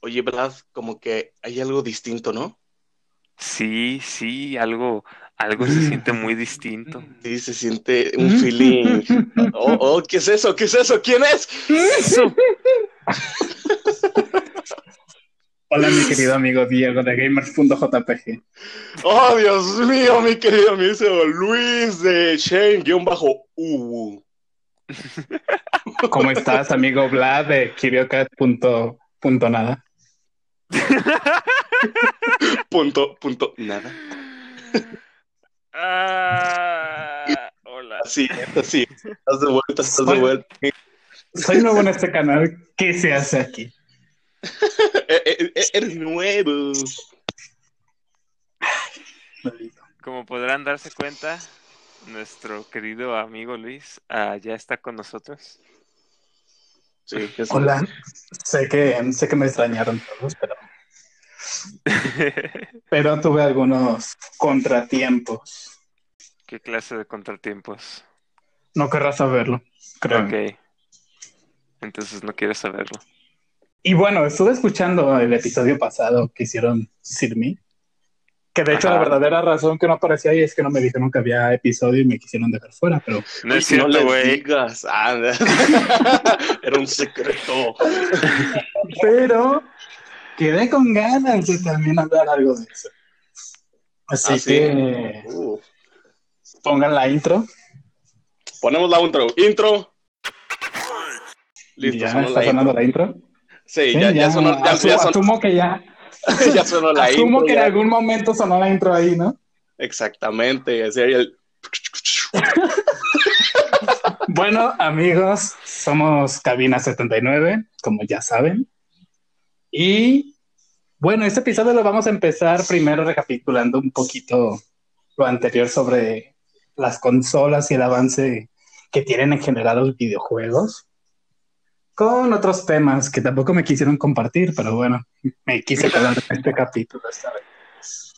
Oye, Brad, como que hay algo distinto, ¿no? Sí, sí, algo, algo se siente muy distinto. Sí, se siente un feeling. Oh, oh, ¿qué es eso? ¿Qué es eso? ¿Quién es? Eso. Hola, mi querido amigo Diego de gamers.jpg. Oh, Dios mío, mi querido amigo Luis de Shane-U. ¿Cómo estás, amigo Vlad de Kiriocat.nada? Punto, punto, nada. Ah, hola. Sí, sí. Estás de vuelta, estás de vuelta. Soy nuevo en este canal. ¿Qué se hace aquí? Eh, eh, eh, Eres nuevo. Como podrán darse cuenta, nuestro querido amigo Luis ah, ya está con nosotros. Sí, que sí. Hola. Sé que, sé que me extrañaron todos, pero, pero tuve algunos contratiempos. ¿Qué clase de contratiempos? No querrás saberlo, creo. Ok. Entonces no quieres saberlo. Y bueno, estuve escuchando el episodio pasado que hicieron Sirmi, que de hecho Ajá. la verdadera razón que no aparecía ahí es que no me dijeron que había episodio y me quisieron dejar fuera, pero No es cierto, güey. digas. Ah, Era un secreto. pero quedé con ganas de también hablar algo de eso. Así Ah, sí. que Uh. pongan la intro. Ponemos la intro. Intro. Listo, ya está la sonando intro. la intro. Sí, Sí, ya, ya sonó, ya, ya asumo que ya, ya sonó la asumo intro. que en algún momento sonó la intro ahí, ¿no? Exactamente. Era el... Bueno, amigos, somos Cabina 79, como ya saben. Y bueno, este episodio lo vamos a empezar primero recapitulando un poquito lo anterior sobre las consolas y el avance que tienen en general los videojuegos. Con otros temas que tampoco me quisieron compartir, pero bueno, me quise quedar en este capítulo esta vez.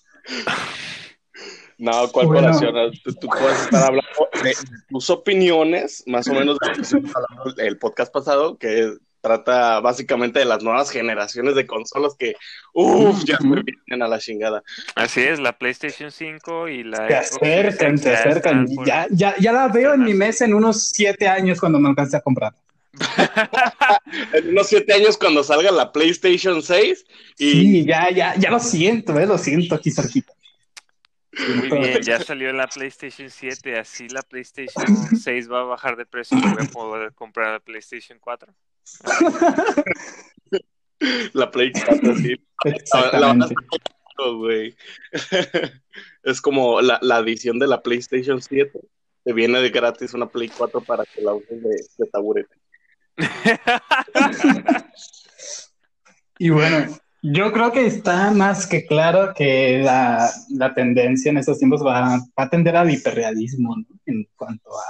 No, ¿cuál Bueno. colación? Tú, tú puedes estar hablando de tus opiniones, más o menos de lo que estuvimos hablando el podcast pasado, que trata básicamente de las nuevas generaciones de consolas que, uff, ya me vienen a la chingada. Así es, la PlayStation 5 y la Xbox acercan, ya acercan. Ya, ya, ya la veo en mi mesa en unos siete años cuando me alcance a comprar. En unos siete años cuando salga la PlayStation 6 y Sí, ya, ya, ya lo siento, eh, lo siento aquí cerquita. Muy bien, ya salió la PlayStation 7, así la PlayStation 6 va a bajar de precio y voy a poder comprar la PlayStation 4. la Play 4, sí. La, Exactamente. verdad, güey. Es como la, la edición de la PlayStation 7. Te viene de gratis una Play 4 para que la uses de, de taburete. Y bueno, yo creo que está más que claro que la, la tendencia en estos tiempos va, va a tender al hiperrealismo ¿no? en cuanto a,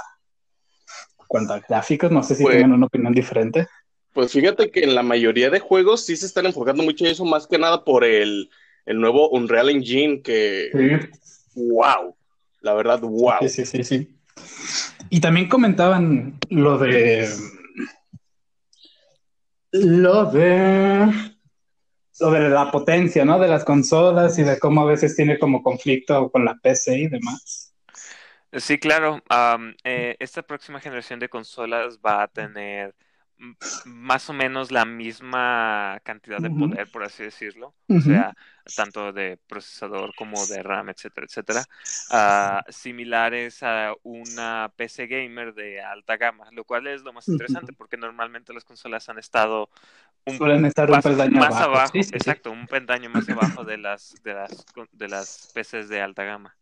cuanto a gráficos. No sé si Pues- tienen una opinión diferente. Pues fíjate que en la mayoría de juegos sí se están enfocando mucho en eso, más que nada por el, el nuevo Unreal Engine que, wow, la verdad, wow. Sí, sí, sí, sí. Y también comentaban lo de. Lo de. De la potencia, ¿no? De las consolas y de cómo a veces tiene como conflicto con la PC y demás. Sí, claro. eh, esta próxima generación de consolas va a tener más o menos la misma cantidad de poder, por así decirlo. O sea, tanto de procesador como de RAM, etcétera, etcétera. ah, similares a una PC gamer de alta gama, lo cual es lo más interesante porque normalmente las consolas han estado un Suelen estar un paso peldaño más abajo. abajo, Sí, sí, sí. exacto, un peldaño más abajo de las de las de las PCs de alta gama.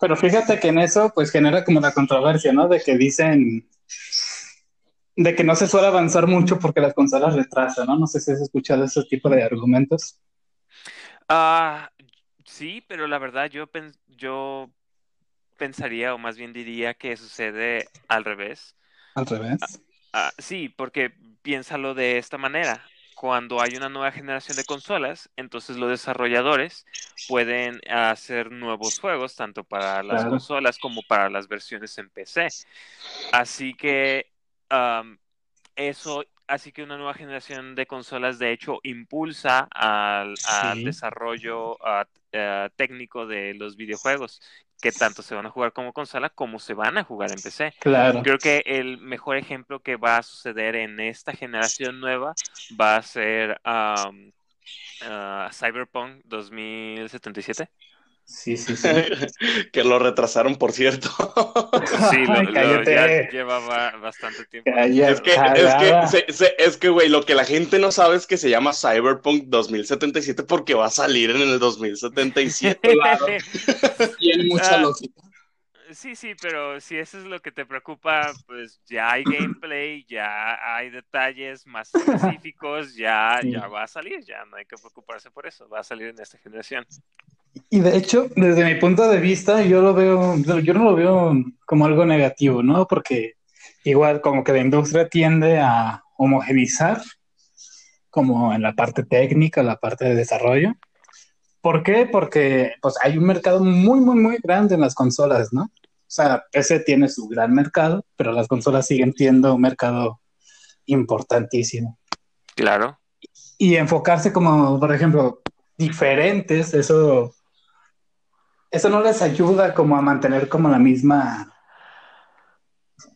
Pero fíjate que en eso, pues genera como la controversia, ¿no? De que dicen. De que no se suele avanzar mucho porque las consolas retrasan, ¿no? No sé si has escuchado ese tipo de argumentos. Ah, sí, pero la verdad yo pen- yo pensaría o más bien diría que sucede al revés. Al revés. Ah, sí, porque piénsalo de esta manera. Cuando hay una nueva generación de consolas, entonces los desarrolladores pueden hacer nuevos juegos, tanto para las Claro. consolas como para las versiones en PC. Así que am, eso así que una nueva generación de consolas de hecho impulsa al, desarrollo ah, eh, técnico de los videojuegos, que tanto se van a jugar como consola como se van a jugar en PC. Claro. Creo que el mejor ejemplo que va a suceder en esta generación nueva va a ser am, ah, Cyberpunk 2077. Sí, sí, sí. que lo retrasaron, por cierto. Sí, lo, lo- Cállate. ya llevaba bastante tiempo. Cállate. Es que, es que, se- se- es que, güey, lo que la gente no sabe es que se llama Cyberpunk 2077 porque va a salir en el 2077. Claro. Tiene mucha Ah. lógica. Sí, sí, pero si eso es lo que te preocupa, pues ya hay gameplay, ya hay detalles más específicos, ya, Sí. ya va a salir, ya no hay que preocuparse por eso, va a salir en esta generación. Y de hecho, desde mi punto de vista, yo lo veo, yo no lo veo como algo negativo, ¿no? Porque igual como que la industria tiende a homogenizar, como en la parte técnica, la parte de desarrollo. ¿Por qué? Porque pues hay un mercado muy, muy, muy grande en las consolas, ¿no? O sea, PC tiene su gran mercado, pero las consolas siguen siendo un mercado importantísimo. Claro. Y enfocarse como, por ejemplo, diferentes, eso, eso no les ayuda como a mantener como la misma,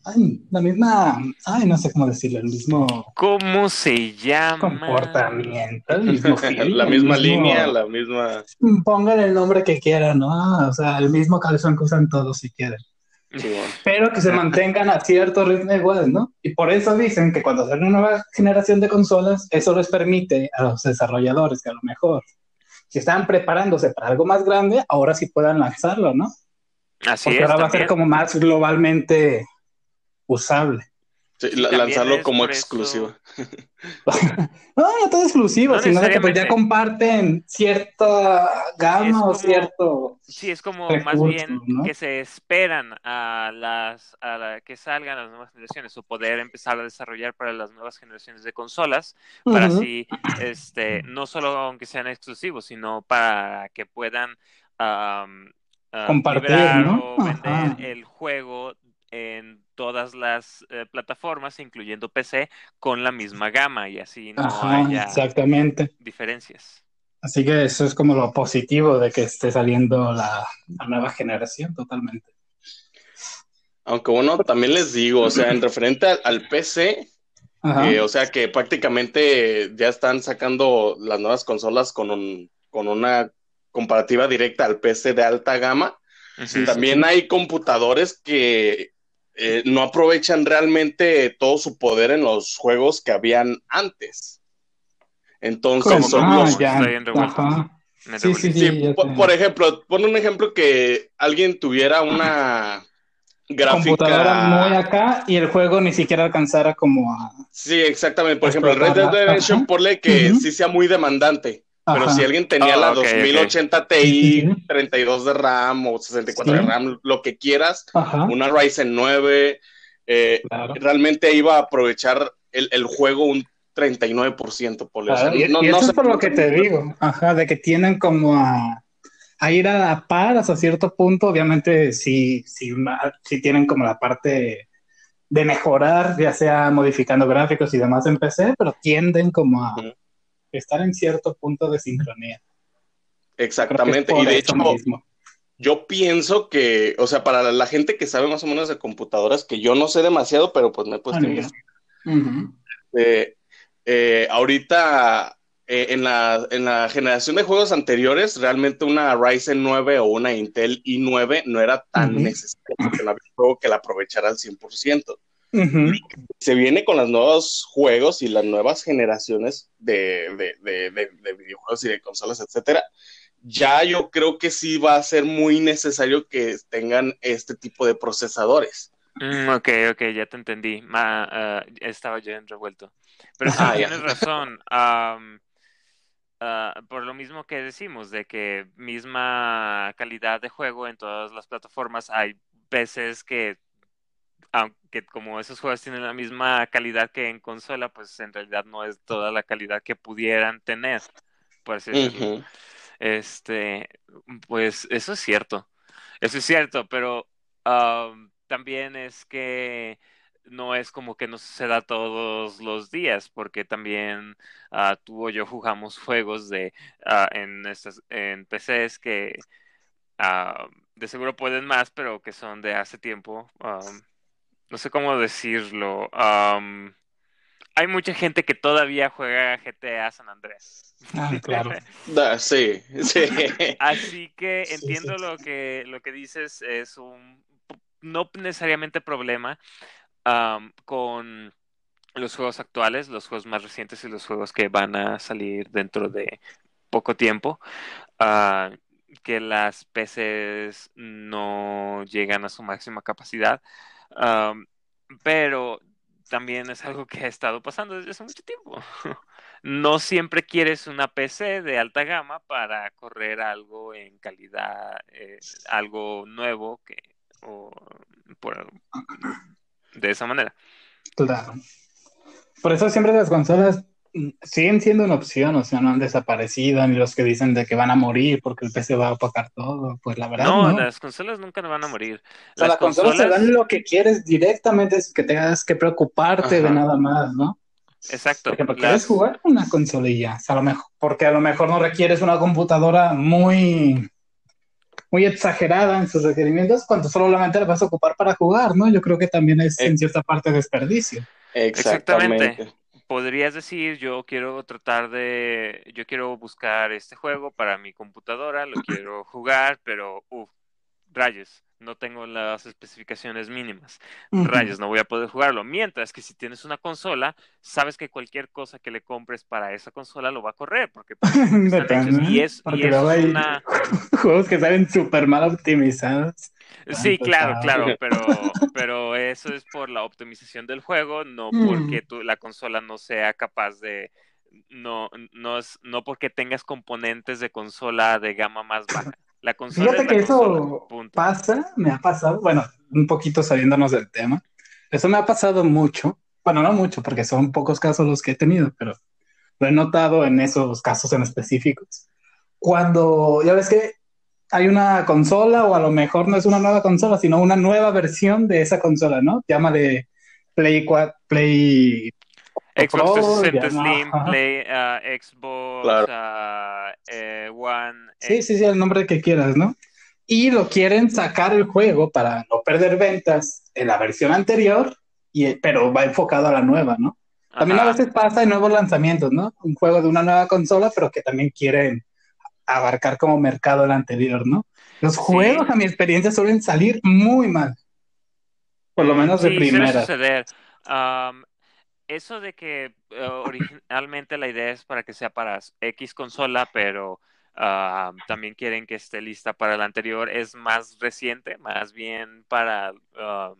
ay, la misma, ay, no sé cómo decirlo, el mismo ¿Cómo se llama? comportamiento, el mismo feeling, la el misma mismo- línea, la misma. Pónganle el nombre que quieran, ¿no? O sea, el mismo calzón que usan todos si quieren. Sí, bueno. pero que se mantengan a cierto ritmo igual, ¿no? Y por eso dicen que cuando sale una nueva generación de consolas, eso les permite a los desarrolladores que a lo mejor, si estaban preparándose para algo más grande, ahora sí puedan lanzarlo, ¿no? Así Porque es. ahora va a ser como más globalmente usable. Sí, lanzarlo como exclusivo. No, no todo exclusivo, No sino de que pues ya comparten cierta gama o cierto... Sí, es como más bien ¿no? que se esperan a las a la- que salgan las nuevas generaciones o poder empezar a desarrollar para las nuevas generaciones de consolas para así este no solo aunque sean exclusivos sino para que puedan ah, Compartir, o vender Ajá. el juego en todas las eh, plataformas incluyendo PC con la misma gama y así no Ajá, haya exactamente. diferencias Así que eso es como lo positivo de que esté saliendo la, la nueva generación totalmente. Aunque bueno, también les digo, o sea, en referente al, al PC, eh, o sea que prácticamente ya están sacando las nuevas consolas con un, con una comparativa directa al PC de alta gama. También hay computadores que eh, no aprovechan realmente todo su poder en los juegos que habían antes. Entonces ¿Cómo, son los... Me Sí, sí, revolví. sí. Sí, ya por, ejemplo, pon un ejemplo que alguien tuviera una computadora muy gráfica. acá y el juego ni siquiera alcanzara como a... Sí, exactamente. Por ejemplo, el Red Dead. Redemption, ponle que sí sea muy demandante. Pero Ajá. si alguien tenía Ah, la ok, ok. 2080 Sí, Ti, sí, sí. 32 de RAM o 64 Sí. de RAM, lo que quieras, Ajá. una Ryzen 9, eh, Claro. realmente iba a aprovechar el, el juego un 39%, por Claro, y, y eso es por lo que te digo, ajá, de que tienen como a, a ir a la par hasta cierto punto, obviamente sí, sí, ma- sí tienen como la parte de mejorar, ya sea modificando gráficos y demás en PC, pero tienden como a. estar en cierto punto de sincronía. Exactamente. Y de hecho, mismo. yo pienso que, o sea, para la gente que sabe más o menos de computadoras, que yo no sé demasiado, pero pues me he puesto investigar. Ujú. Eh, eh, ahorita eh, en la, en la generación de juegos anteriores, realmente una Ryzen 9 o una Intel i9 no era tan necesaria porque no había un juego que la aprovechara al 100%. Se viene con los nuevos juegos y las nuevas generaciones de, de, de, de, de videojuegos y de consolas, etcétera. Ya yo creo que sí va a ser muy necesario que tengan este tipo de procesadores. Mm, ok, ok, ya te entendí. Ma- ah, estaba yo en revuelto. Pero sí, Ah, tienes razón. Ah, por lo mismo que decimos, de que misma calidad de juego en todas las plataformas, hay veces que, aunque como esos juegos tienen la misma calidad que en consola, pues en realidad no es toda la calidad que pudieran tener, por así decirlo. Este, pues eso es cierto, eso es cierto, pero am, también es que no es como que nos suceda todos los días, porque también uh, tú o yo jugamos juegos de uh, en, estas, en PCs que uh, de seguro pueden más, pero que son de hace tiempo. Um, no sé cómo decirlo. Um, hay mucha gente que todavía juega GTA San Andrés. Ah, claro. sí, sí. Así que entiendo sí, sí. lo que lo que dices es un no necesariamente problema um, con los juegos actuales, los juegos más recientes y los juegos que van a salir dentro de poco tiempo, uh, que las PCs no llegan a su máxima capacidad, pero también es algo que ha estado pasando desde hace mucho tiempo. No siempre quieres una PC de alta gama para correr algo en calidad, eh, algo nuevo que o por, de esa manera. Claro. Por eso siempre las consolas siguen siendo una opción, o sea, no han desaparecido, ni los que dicen de que van a morir porque el PC va a opacar todo, pues la verdad. No, no. las consolas nunca van a morir. O sea, las, consolas, consolas te dan lo que quieres directamente, es que tengas que preocuparte Ajá. de nada más, ¿no? Exacto. Por ejemplo, quieres las... jugar una consolilla, o sea, a lo mejor, porque a lo mejor no requieres una computadora muy muy exagerada en sus requerimientos cuando solamente la vas a ocupar para jugar, ¿no? Yo creo que también es en cierta parte desperdicio. Exactamente. Exactamente. Podrías decir, yo quiero tratar de, yo quiero buscar este juego para mi computadora, lo quiero jugar, pero, uff, rayos, no tengo las especificaciones mínimas. Uh -huh. Rayos, no voy a poder jugarlo. Mientras que si tienes una consola, sabes que cualquier cosa que le compres para esa consola lo va a correr, porque pues, y es, porque y es una... juegos que salen súper mal optimizados. Sí, claro, claro, pero, pero eso es por la optimización del juego, no porque tu, la consola no sea capaz de, no, no es, no porque tengas componentes de consola de gama más baja. La consola Fíjate es que la eso consola, punto. pasa, me ha pasado, bueno, un poquito saliéndonos del tema. Eso me ha pasado mucho, bueno, no mucho, porque son pocos casos los que he tenido, pero lo he notado en esos casos en específicos. Cuando, ya ves que hay una consola, o a lo mejor no es una nueva consola, sino una nueva versión de esa consola, ¿no? Llama de Play 4, Play Xbox 360 Slim, ajá. Play, uh, Xbox claro. uh, eh, One. Sí, sí, sí, el nombre que quieras, ¿no? Y lo quieren sacar el juego para no perder ventas en la versión anterior, y, pero va enfocado a la nueva, ¿no? También ajá. a veces pasa en nuevos lanzamientos, ¿no? Un juego de una nueva consola, pero que también quieren abarcar como mercado el anterior, ¿no? Los juegos, sí. a mi experiencia, suelen salir muy mal. Por lo menos de sí, primera. suceder. Um, eso de que uh, originalmente la idea es para que sea para X consola, pero uh, también quieren que esté lista para la anterior, es más reciente, más bien para, uh,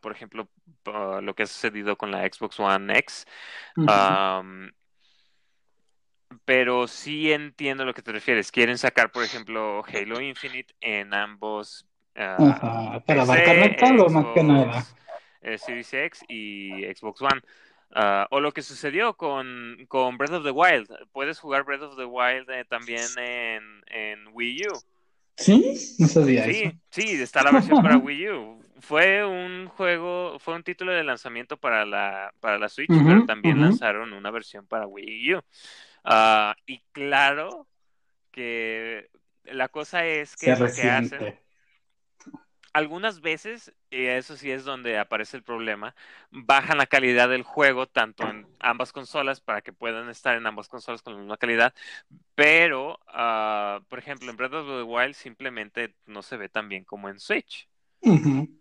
por ejemplo, lo que ha sucedido con la Xbox One X. -huh. um, pero sí entiendo lo que te refieres. Quieren sacar, por ejemplo, Halo Infinite en ambos. Uh, para abarcar mercado más que nada. Eh, Series X y Xbox One. Uh, o lo que sucedió con, con, Breath of the Wild. Puedes jugar Breath of the Wild eh, también en, en, Wii U. Sí, no sabía sí, eso. Sí, está la versión para Wii U. Fue un juego, fue un título de lanzamiento para la, para la Switch, uh -huh, pero también uh -huh. lanzaron una versión para Wii U. Uh, y claro que la cosa es que lo que hacen algunas veces, y eso sí es donde aparece el problema, bajan la calidad del juego tanto en ambas consolas para que puedan estar en ambas consolas con la misma calidad, pero, uh, por ejemplo, en Breath of the Wild simplemente no se ve tan bien como en Switch. Uh -huh.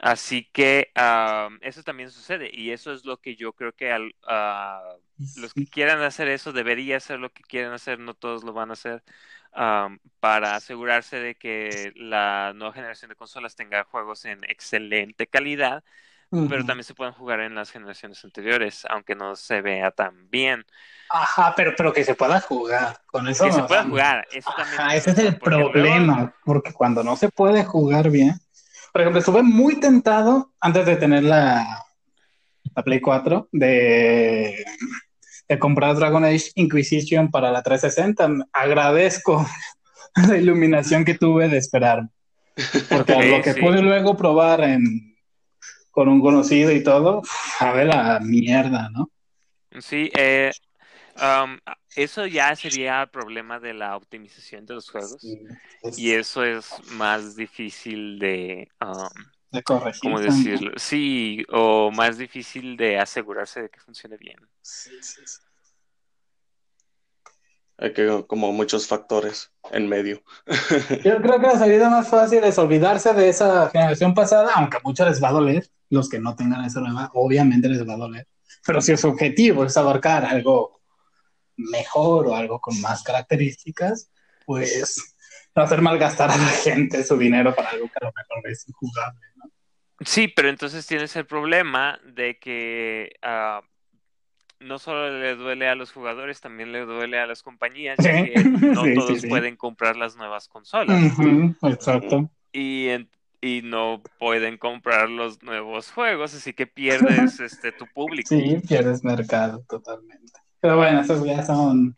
Así que uh, eso también sucede y eso es lo que yo creo que al, uh, los que quieran hacer eso debería ser lo que quieren hacer, no todos lo van a hacer, um, para asegurarse de que la nueva generación de consolas tenga juegos en excelente calidad, uh -huh. pero también se puedan jugar en las generaciones anteriores, aunque no se vea tan bien. Ajá, pero, pero que se pueda jugar. Con eso que se pueda jugar. Eso también Ajá, ese es el problema, luego... porque cuando no se puede jugar bien por ejemplo, estuve muy tentado antes de tener la, la Play 4 de, de, comprar Dragon Age Inquisition para la 360. Agradezco la iluminación que tuve de esperar. Porque lo que sí. pude luego probar en, con un conocido y todo, a ver la mierda, ¿no? Sí, eh, um, eso ya sería el problema de la optimización de los juegos. Es Y eso es más difícil de, um, de corregir. ¿cómo también. decirlo? Sí, o más difícil de asegurarse de que funcione bien. Sí, sí, sí. Hay que, como muchos factores en medio. Yo creo que la salida más fácil es olvidarse de esa generación pasada, aunque a muchos les va a doler. Los que no tengan esa nueva, obviamente les va a doler. Pero si su objetivo es abarcar algo mejor o algo con más características, pues no hacer malgastar a la gente su dinero para algo que a lo mejor es injugable. ¿no? Sí, pero entonces tienes el problema de que ah, no solo le duele a los jugadores, también le duele a las compañías, ya que no Sí, todos sí. pueden comprar las nuevas consolas exacto. y, y no pueden comprar los nuevos juegos, así que pierdes este tu público. Sí, pierdes mercado totalmente. Pero bueno, esas ya son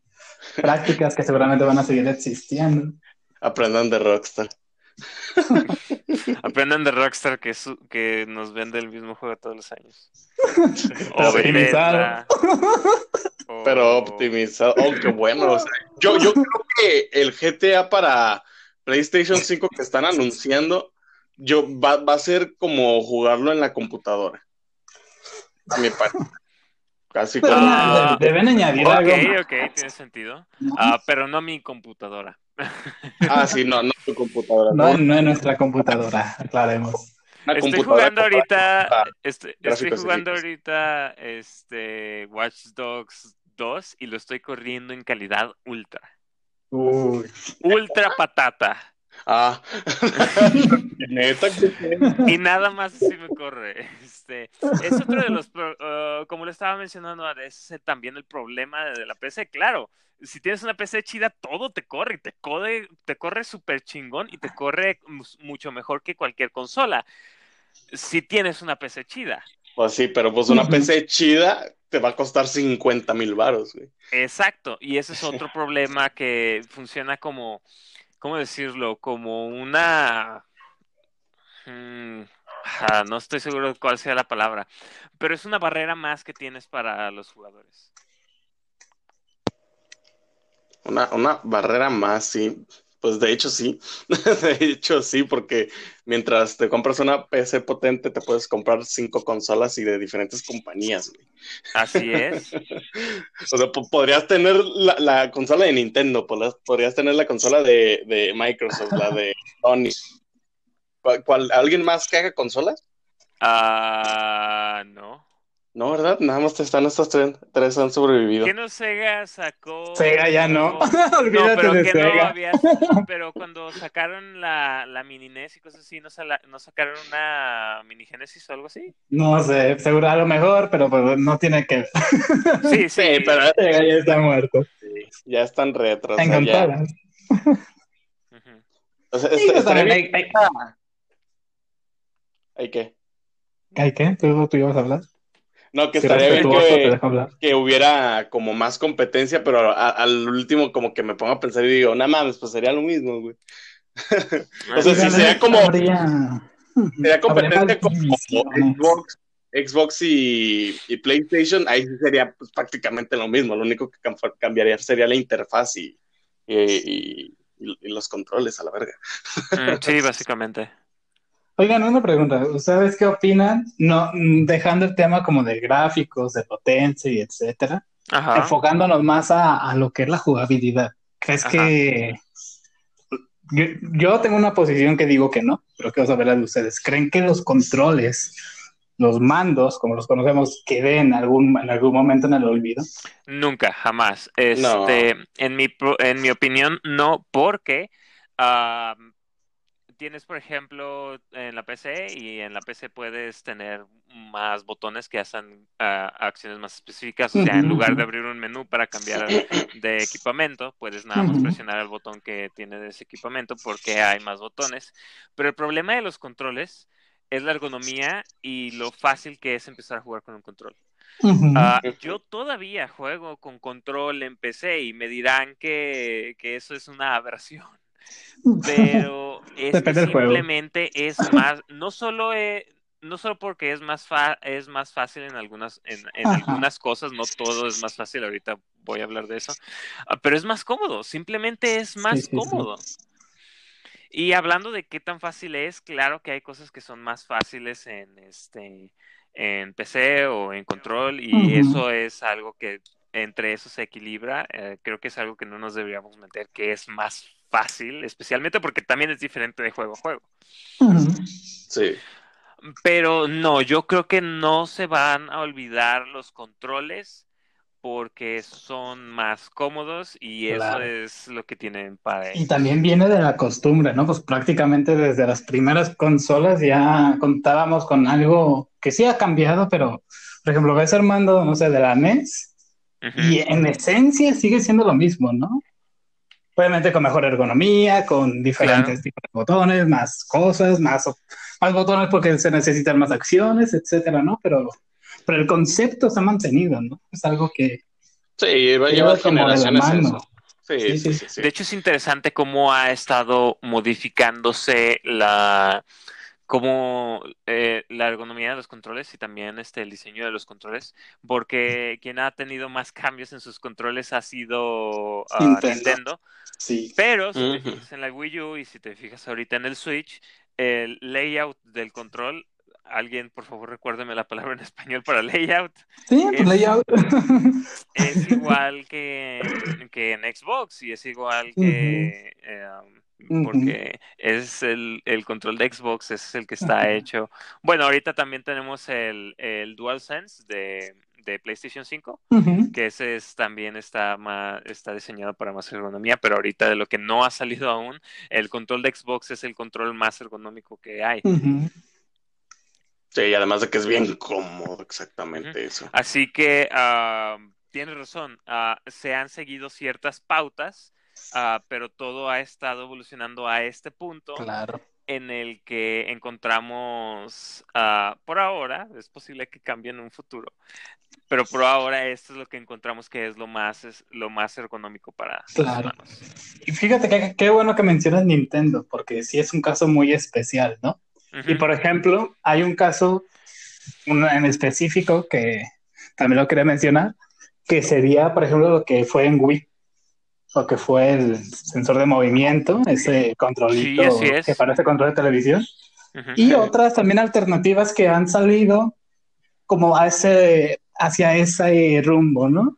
prácticas que seguramente van a seguir existiendo. Aprendan de Rockstar. Aprendan de Rockstar que, su- que nos vende el mismo juego todos los años. Optimizado. O- Pero optimizado. Oh, qué bueno. o sea, yo, yo creo que el GTA para PlayStation 5 que están anunciando, yo, va, va a ser como jugarlo en la computadora. A mi parecer. Casi Pero. Ah, deben añadir algo Ok, más, ok, tiene sentido. Ah, pero no mi computadora. Ah, sí, no, no tu computadora. No, No, no en nuestra computadora, aclaremos. una Estoy computadora jugando ahorita, Ah, este- estoy jugando ahorita este Watch Dogs 2 y lo estoy corriendo en calidad ultra. Uy. Ultra patata. Ah, neta que Y nada más así me corre. Este, es otro de los, pro- uh, como le estaba mencionando, es también el problema de la PC. Claro, si tienes una PC chida, todo te corre, y te corre, te corre súper chingón y te corre mucho mejor que cualquier consola. Si tienes una PC chida. Pues sí, pero pues una. PC chida te va a costar 50 mil baros, güey. Exacto, y ese es otro problema que funciona como, ¿cómo decirlo? Como una... mm, ah, no estoy seguro de cuál sea la palabra, pero es una barrera más que tienes para los jugadores. Una, una barrera más, sí. Pues de hecho sí. De hecho sí, porque mientras te compras una PC potente, te puedes comprar cinco consolas y de diferentes compañías, güey. Así es. O sea, po- podrías tener la, la consola de Nintendo, podrías, tener la consola de, de Microsoft, la de Sony. ¿Cuál, cuál- alguien más que haga consolas? Ah, no. No, ¿verdad? Nada más te están estas tres, tres han sobrevivido. ¿Qué no Sega sacó? Sega ya no. No, Olvídate pero de que no Sega. había. Pero cuando sacaron la, la mini NES y cosas así, ¿no, sala- no sacaron una mini Genesis o algo así? No sé, seguro a lo mejor, pero pues no tiene que ver. Sí, sí, Sí, pero Sega ya está muerto. ya están retro. o En sea, ya- consolas. Ujú. o sea, Sí, está- estaría también bien- hay- ¿Hay qué? ¿Hay qué? ¿Tú, tú ibas a hablar? No, que Si estaría bien que, hubiera como más competencia, pero a- al último como que me pongo a pensar y digo, no mames, pues sería lo mismo, güey. O sea, sí, sería como- Habría- Sería competencia Habría como. Xbox, Xbox y, y PlayStation, ahí sí sería pues, prácticamente lo mismo, lo único que cam- cambiaría sería la interfaz y, y, y- y los controles a la verga. Mm, Sí, básicamente. Oigan, una pregunta. ¿Ustedes qué opinan? No, dejando el tema como de gráficos, de potencia y etcétera, Ajá. enfocándonos más a, a lo que es la jugabilidad. ¿Crees Ajá. que yo, yo tengo una posición que digo que no, pero quiero saber la de ustedes. ¿Creen que los controles, los mandos, como los conocemos, queden en algún, en algún momento en el olvido? Nunca, jamás. No. Este, en mi pro- en mi opinión, no, porque ah, tienes, por ejemplo, en la PC y en la PC puedes tener más botones que hacen ah, acciones más específicas. O sea, en lugar de abrir un menú para cambiar de equipamiento, puedes nada más presionar el botón que tiene de ese equipamiento porque hay más botones. Pero el problema de los controles es la ergonomía y lo fácil que es empezar a jugar con un control. Ujú. yo todavía juego con control en PC y me dirán que, que eso es una aberración. Pero es que juego. simplemente es más, no solo eh, no solo porque es más fa- es más fácil en algunas en, en algunas cosas, no todo es más fácil, ahorita voy a hablar de eso, ah, pero es más cómodo, simplemente es más sí, sí. cómodo. Y hablando de qué tan fácil es, claro que hay cosas que son más fáciles en este en PC o en control y eso es algo que entre eso se equilibra. eh, creo que es algo que no nos deberíamos meter, que es más fácil, especialmente porque también es diferente de juego a juego. Sí. Pero no, yo creo que no se van a olvidar los controles porque son más cómodos y eso es lo que tienen para Y ellos. también viene de la costumbre, ¿no? Pues prácticamente desde las primeras consolas ya contábamos con algo que sí ha cambiado, pero por ejemplo, ves Armando, no sé, de la NES y en esencia sigue siendo lo mismo, ¿no? Obviamente con mejor ergonomía, con diferentes tipos de botones, más cosas, más, más botones porque se necesitan más acciones, etcétera, ¿no? Pero, pero el concepto se ha mantenido, ¿no? Es algo que Sí, lleva, que lleva lleva como de la generaciones mano. eso. Sí, Sí, sí, sí. sí, sí. De hecho, es interesante cómo ha estado modificándose la como eh, la ergonomía de los controles y también este el diseño de los controles, porque quien ha tenido más cambios en sus controles ha sido ah, Nintendo. Nintendo. Sí. Pero si te fijas en la Wii U y si te fijas ahorita en el Switch, el layout del control, alguien por favor recuérdeme la palabra en español para layout, Sí, pues Es- layout. es igual que, que en Xbox y es igual que... eh, Ujú. Porque es el, el control de Xbox, ese es el que está hecho. Bueno, ahorita también tenemos el, el DualSense de, de PlayStation 5, Ujú. que ese es, también está, más, está diseñado para más ergonomía, pero ahorita de lo que no ha salido aún, el control de Xbox es el control más ergonómico que hay. Sí, y además de que es bien cómodo, exactamente eso. Así que ah, tienes razón, ah, se han seguido ciertas pautas, ah, pero todo ha estado evolucionando a este punto Claro. en el que encontramos, ah, por ahora, es posible que cambie en un futuro, pero por ahora esto es lo que encontramos que es lo más, es lo más ergonómico para Claro. manos. Y fíjate que qué bueno que mencionas Nintendo, porque sí es un caso muy especial, ¿no? Y Ujú. por ejemplo, hay un caso en específico que también lo quería mencionar, que sería, por ejemplo, lo que fue en Wii, lo que fue el sensor de movimiento, ese controlito Sí, es. que parece control de televisión, Ujú. y otras también alternativas que han salido como a ese, hacia ese rumbo, ¿no?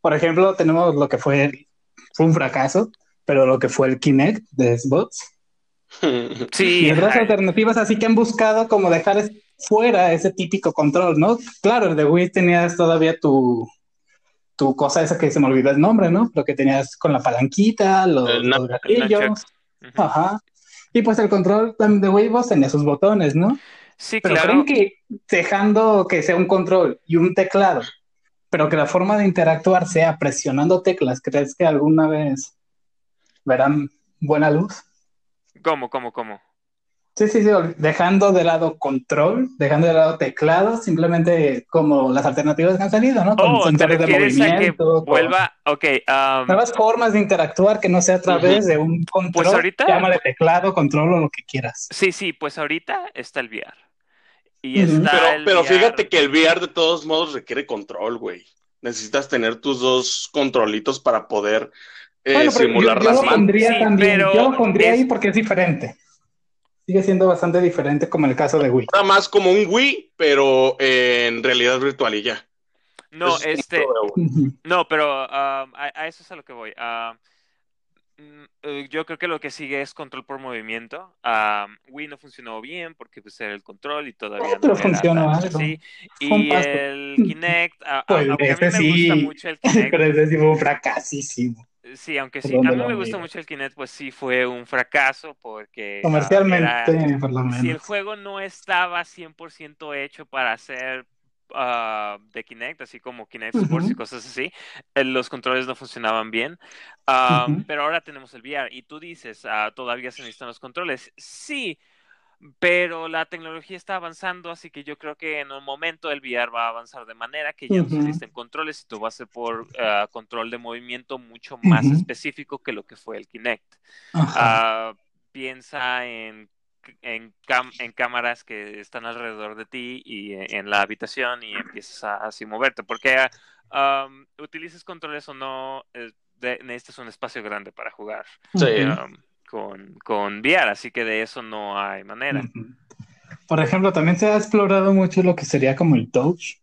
Por ejemplo, tenemos lo que fue, fue un fracaso, pero lo que fue el Kinect de Xbox. Sí, Y otras alternativas así que han buscado como dejar fuera ese típico control, ¿no? Claro, el de Wii tenías todavía tu, tu cosa esa que se me olvidó el nombre, ¿no? Lo que tenías con la palanquita, los, nunchuck, gatillos. Ajá. Y pues el control de pues, tenía sus botones, ¿no? Sí, Pero claro. creen que dejando que sea un control y un teclado, pero que la forma de interactuar sea presionando teclas, ¿crees que alguna vez verán buena luz? ¿Cómo, cómo, cómo? Sí, sí, sí, dejando de lado control, dejando de lado teclado, simplemente como las alternativas que han salido, ¿no? Con Oh, ¿te sensores de que movimiento, con vuelva? Ok, um, nuevas formas de interactuar que no sea a través de un control, Pues ahorita- llámale teclado, control o lo que quieras. sí, sí, pues ahorita está el VR. Y está Pero, el pero VR fíjate que el VR de todos modos requiere control, güey. Necesitas tener tus dos controlitos para poder eh, Bueno, pero yo, simular yo las lo manos. pondría Sí, también, pero yo lo pondría es- ahí porque es diferente. Sigue siendo bastante diferente como el caso de Wii. Era más como un Wii, pero eh, en realidad virtual y ya. No, es este, no, pero um, a, a eso es a lo que voy. Um, mm, eh, yo creo que lo que sigue es control por movimiento. Um, Wii no funcionó bien porque pues era el control y todavía pero no funcionó algo. un Y el Kinect, a- a- Pues aunque a mí me sí, gusta mucho el Kinect, pero ese sí fue un fracasísimo. Sí, aunque ¿Por sí, a mí me gusta mucho el Kinect, pues sí fue un fracaso porque ah, Comercialmente, era- por lo si el menos. juego no estaba 100% hecho para hacer ah, de Kinect, así como Kinect Sports y Ujú. cosas así, eh, los controles no funcionaban bien. Ah, Ujú. Pero ahora tenemos el VR y tú dices, todavía se necesitan los controles. Sí, pero la tecnología está avanzando, así que yo creo que en un momento el VR va a avanzar de manera que ya no necesiten controles y todo va a ser por ah, control de movimiento mucho más específico que lo que fue el Kinect. Ah, piensa en, en, cam- en cámaras que están alrededor de ti y en, en la habitación y empiezas a así moverte, porque ah, um, utilices controles o no, eh, de- necesitas un espacio grande para jugar Sí. Um, con, con VR, así que de eso no hay manera. Por ejemplo, también se ha explorado mucho lo que sería como el touch.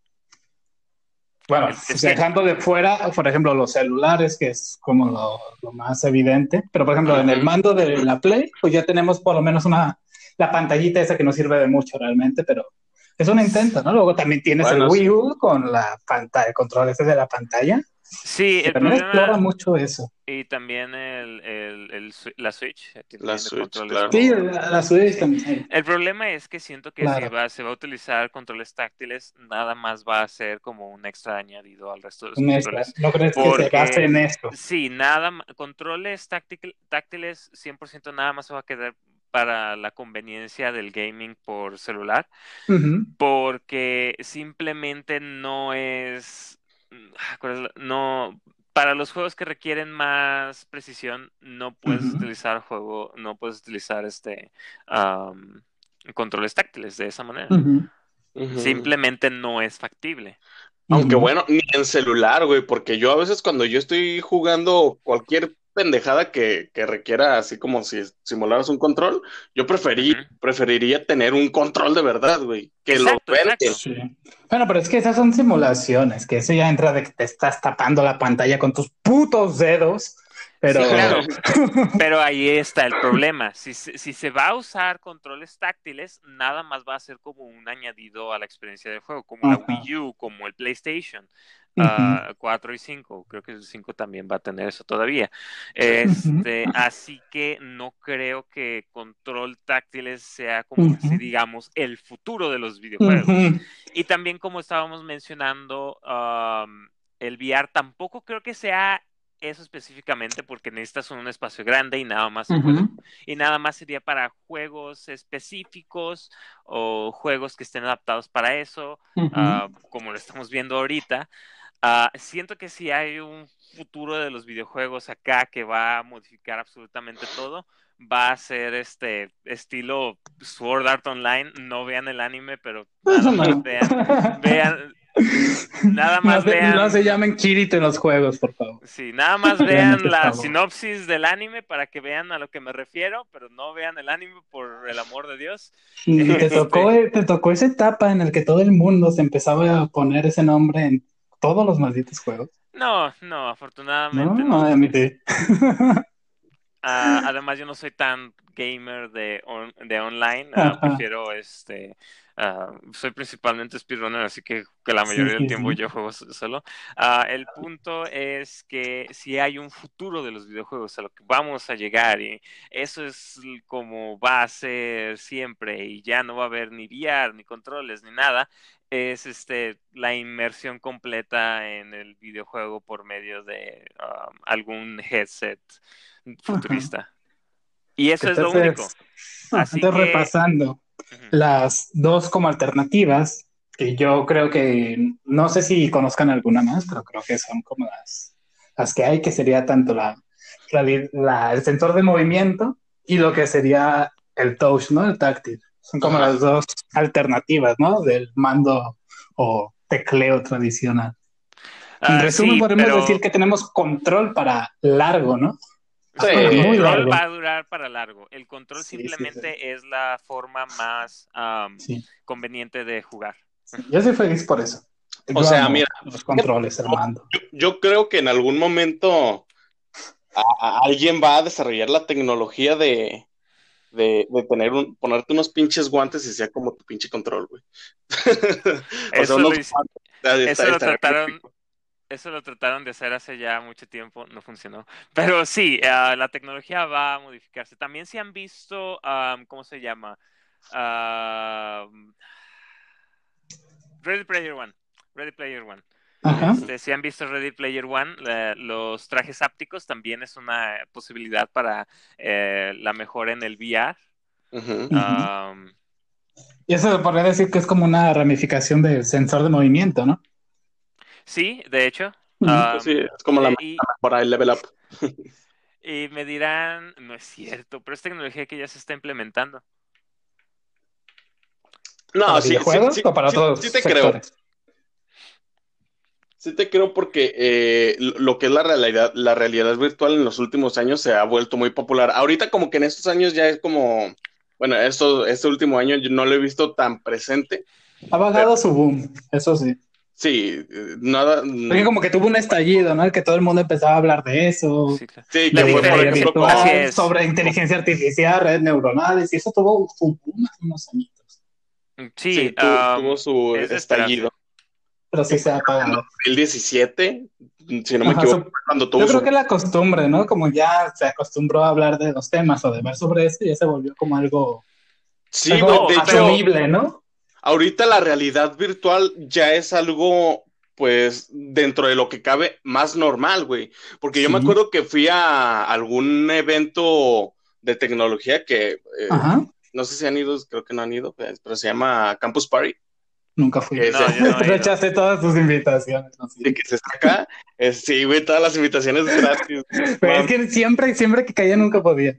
Bueno, Es- que- dejando de fuera, por ejemplo, los celulares, que es como lo, lo más evidente, pero por ejemplo, en el mando de la Play, pues ya tenemos por lo menos una, la pantallita esa que no sirve de mucho realmente, pero es un intento, ¿no? Luego también tienes Bueno, el. Wii U con la pantalla, el control ese de la pantalla, Sí, el también explora problema, mucho eso. y también el, el, la Switch, eh, La Switch, controles claro. Sí, la, la Switch también. El problema es que siento que si Claro. va, se va a utilizar controles táctiles, nada más va a ser como un extra añadido al resto de los Un extra. controles. ¿No crees que se base en esto? Sí, nada, controles táctil- táctiles 100% nada más se va a quedar para la conveniencia del gaming por celular, porque simplemente no es, ah, ¿cuál es la- no, para los juegos que requieren más precisión, no puedes utilizar juego, no puedes utilizar este controles táctiles de esa manera. Simplemente no es factible. Aunque bueno, ni en celular, güey, porque yo a veces cuando yo estoy jugando cualquier pendejada que, que requiera así como si simularas un control, yo preferí, preferiría tener un control de verdad, güey, que Exacto, lo verte. Sí. Bueno, pero es que esas son simulaciones, que eso ya entra de que te estás tapando la pantalla con tus putos dedos, pero Sí, claro. Pero ahí está el problema. Si, se- si se va a usar controles táctiles, nada más va a ser como un añadido a la experiencia de juego, como la. Wii U, como el PlayStation Ah, 4 y 5. Creo que el 5 también va a tener eso todavía. Este, Así que no creo que control táctiles sea como, si digamos, el futuro de los videojuegos. Y también como estábamos mencionando, um, el VR tampoco creo que sea eso específicamente porque necesitas un espacio grande y nada más puede- y nada más sería para juegos específicos o juegos que estén adaptados para eso, como lo estamos viendo ahorita. Ah, siento que si hay un futuro de los videojuegos acá que va a modificar absolutamente todo, va a ser este estilo Sword Art Online. No vean el anime, pero nada más No. vean, vean, nada No más se, vean. no se llamen Kirito en los juegos, por favor. Sí, nada más Vean la sinopsis del anime para que vean a lo que me refiero, pero no vean el anime por el amor de Dios. Te Este- tocó, te tocó esa etapa en la que todo el mundo se empezaba a poner ese nombre en todos los malditos juegos. No, no, No, afortunadamente no. mí sí. Ah, además, yo no soy tan gamer de, on- de online. ah, prefiero este. Ah, soy principalmente speedrunner, así que, que la mayoría Sí, del sí, tiempo sí. yo juego so- solo. Ah, el punto es que si hay un futuro de los videojuegos a lo que vamos a llegar, y eso es como va a ser siempre, y ya no va a haber ni VR, ni controles, ni nada, es este la inmersión completa en el videojuego por medio de um, algún headset futurista. Y eso es lo único. Así que- repasando Las dos como alternativas, que yo creo que no sé si conozcan alguna más, pero creo que son como las, las que hay, que sería tanto la, la- la- el sensor de movimiento y lo que sería el touch, ¿no? El táctil. Son como las dos alternativas, ¿no? Del mando o tecleo tradicional. En Ah, resumen, sí, podemos pero decir que tenemos control para largo, ¿no? Sí. el control va a durar para largo. El control Sí, sí, simplemente es la forma más um, Sí. conveniente de jugar. Sí, Yo soy feliz por eso. O sea, mira, los controles, el mando. Yo, yo creo que en algún momento a- a alguien va a desarrollar la tecnología de, de, de tener un, ponerte unos pinches guantes y sea como tu pinche control, güey. o Eso sea, lo unos guantes, está- eso está- lo trataron-. Eso lo trataron de hacer hace ya mucho tiempo, no funcionó. Pero sí, ah, la tecnología va a modificarse. También se han visto, am, ¿cómo se llama? Am, Ready Player One. Ready Player One. Este, si han visto Ready Player One, la- los trajes ápticos también es una posibilidad para eh, la mejora en el VR. Um, Y eso se podría decir que es como una ramificación del sensor de movimiento, ¿no? Sí, de hecho. Um, Pues sí, es como la eh, y, mejora, el level up. y me dirán, no es cierto, pero es tecnología que ya se está implementando. No, ¿Para sí, sí, sí, o para sí, todos sí te creo. Sí te creo porque eh, lo que es la realidad, la realidad virtual en los últimos años se ha vuelto muy popular. Ahorita como que en estos años ya es como, bueno, esto, este último año yo no lo he visto tan presente. Ha bajado su boom, eso sí. Sí, nada. Porque como que tuvo un estallido, ¿no? Que todo el mundo empezaba a hablar de eso. Sí, claro. Sí, que fue por ejemplo virtual, así es. sobre inteligencia artificial, redes neuronales, y eso tuvo un boom hace unos añitos. Sí, Sí, tu- um, tuvo su es estallido. Pero sí se ha apagado. 2017, si no me Ajá, equivoco, su- cuando tuvo Yo creo su... que la costumbre, ¿no? Como ya se acostumbró a hablar de los temas o de ver sobre eso, ya se volvió como algo, Sí, algo no, hecho, asumible, ¿no? Ahorita la realidad virtual ya es algo, pues, dentro de lo que cabe, más normal, güey. Porque yo me acuerdo que fui a algún evento de tecnología que, eh, Ajá. no sé si han ido, creo que no han ido, pues, pero se llama Campus Party, Nunca fui. No, no. Rechaste todas tus invitaciones. ¿no? Sí. de que se saca. eh, sí, güey, todas las invitaciones gratis. Pero es que siempre, siempre que caía nunca podía.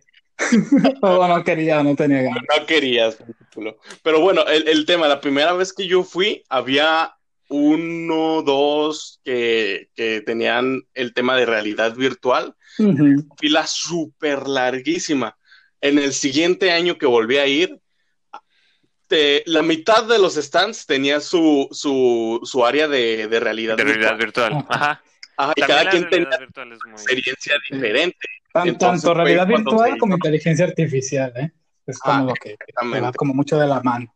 o no quería, no tenía ganas. No querías, culo. Pero bueno, el, el tema, la primera vez que yo fui, había uno, dos que, que tenían el tema de realidad virtual, Ujú. fila súper larguísima. En el siguiente año que volví a ir, te- la mitad de los stands tenía su, su, su área de, de realidad de realidad virtual. virtual. Ajá. Ajá. Y cada quien realidad tenía virtual una experiencia diferente. Tan- Entonces, tanto realidad virtual como inteligencia artificial, ¿eh? Es como Ah, lo que, que va como mucho de la mano.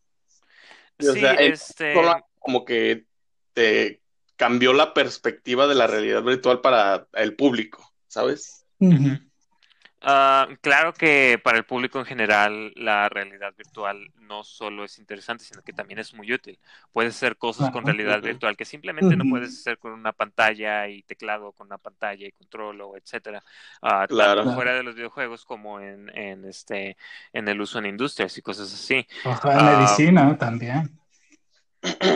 O Sí, sea, este... como que te cambió la perspectiva de la realidad virtual para el público, ¿sabes? Ujú. Ah, claro que para el público en general la realidad virtual no solo es interesante, sino que también es muy útil. Puedes hacer cosas con realidad virtual que simplemente no puedes hacer con una pantalla y teclado, con una pantalla y control o etcétera. Ah, Claro. tanto fuera de los videojuegos como en, en este en el uso en industrias y cosas así. Ojalá en Ah. medicina también.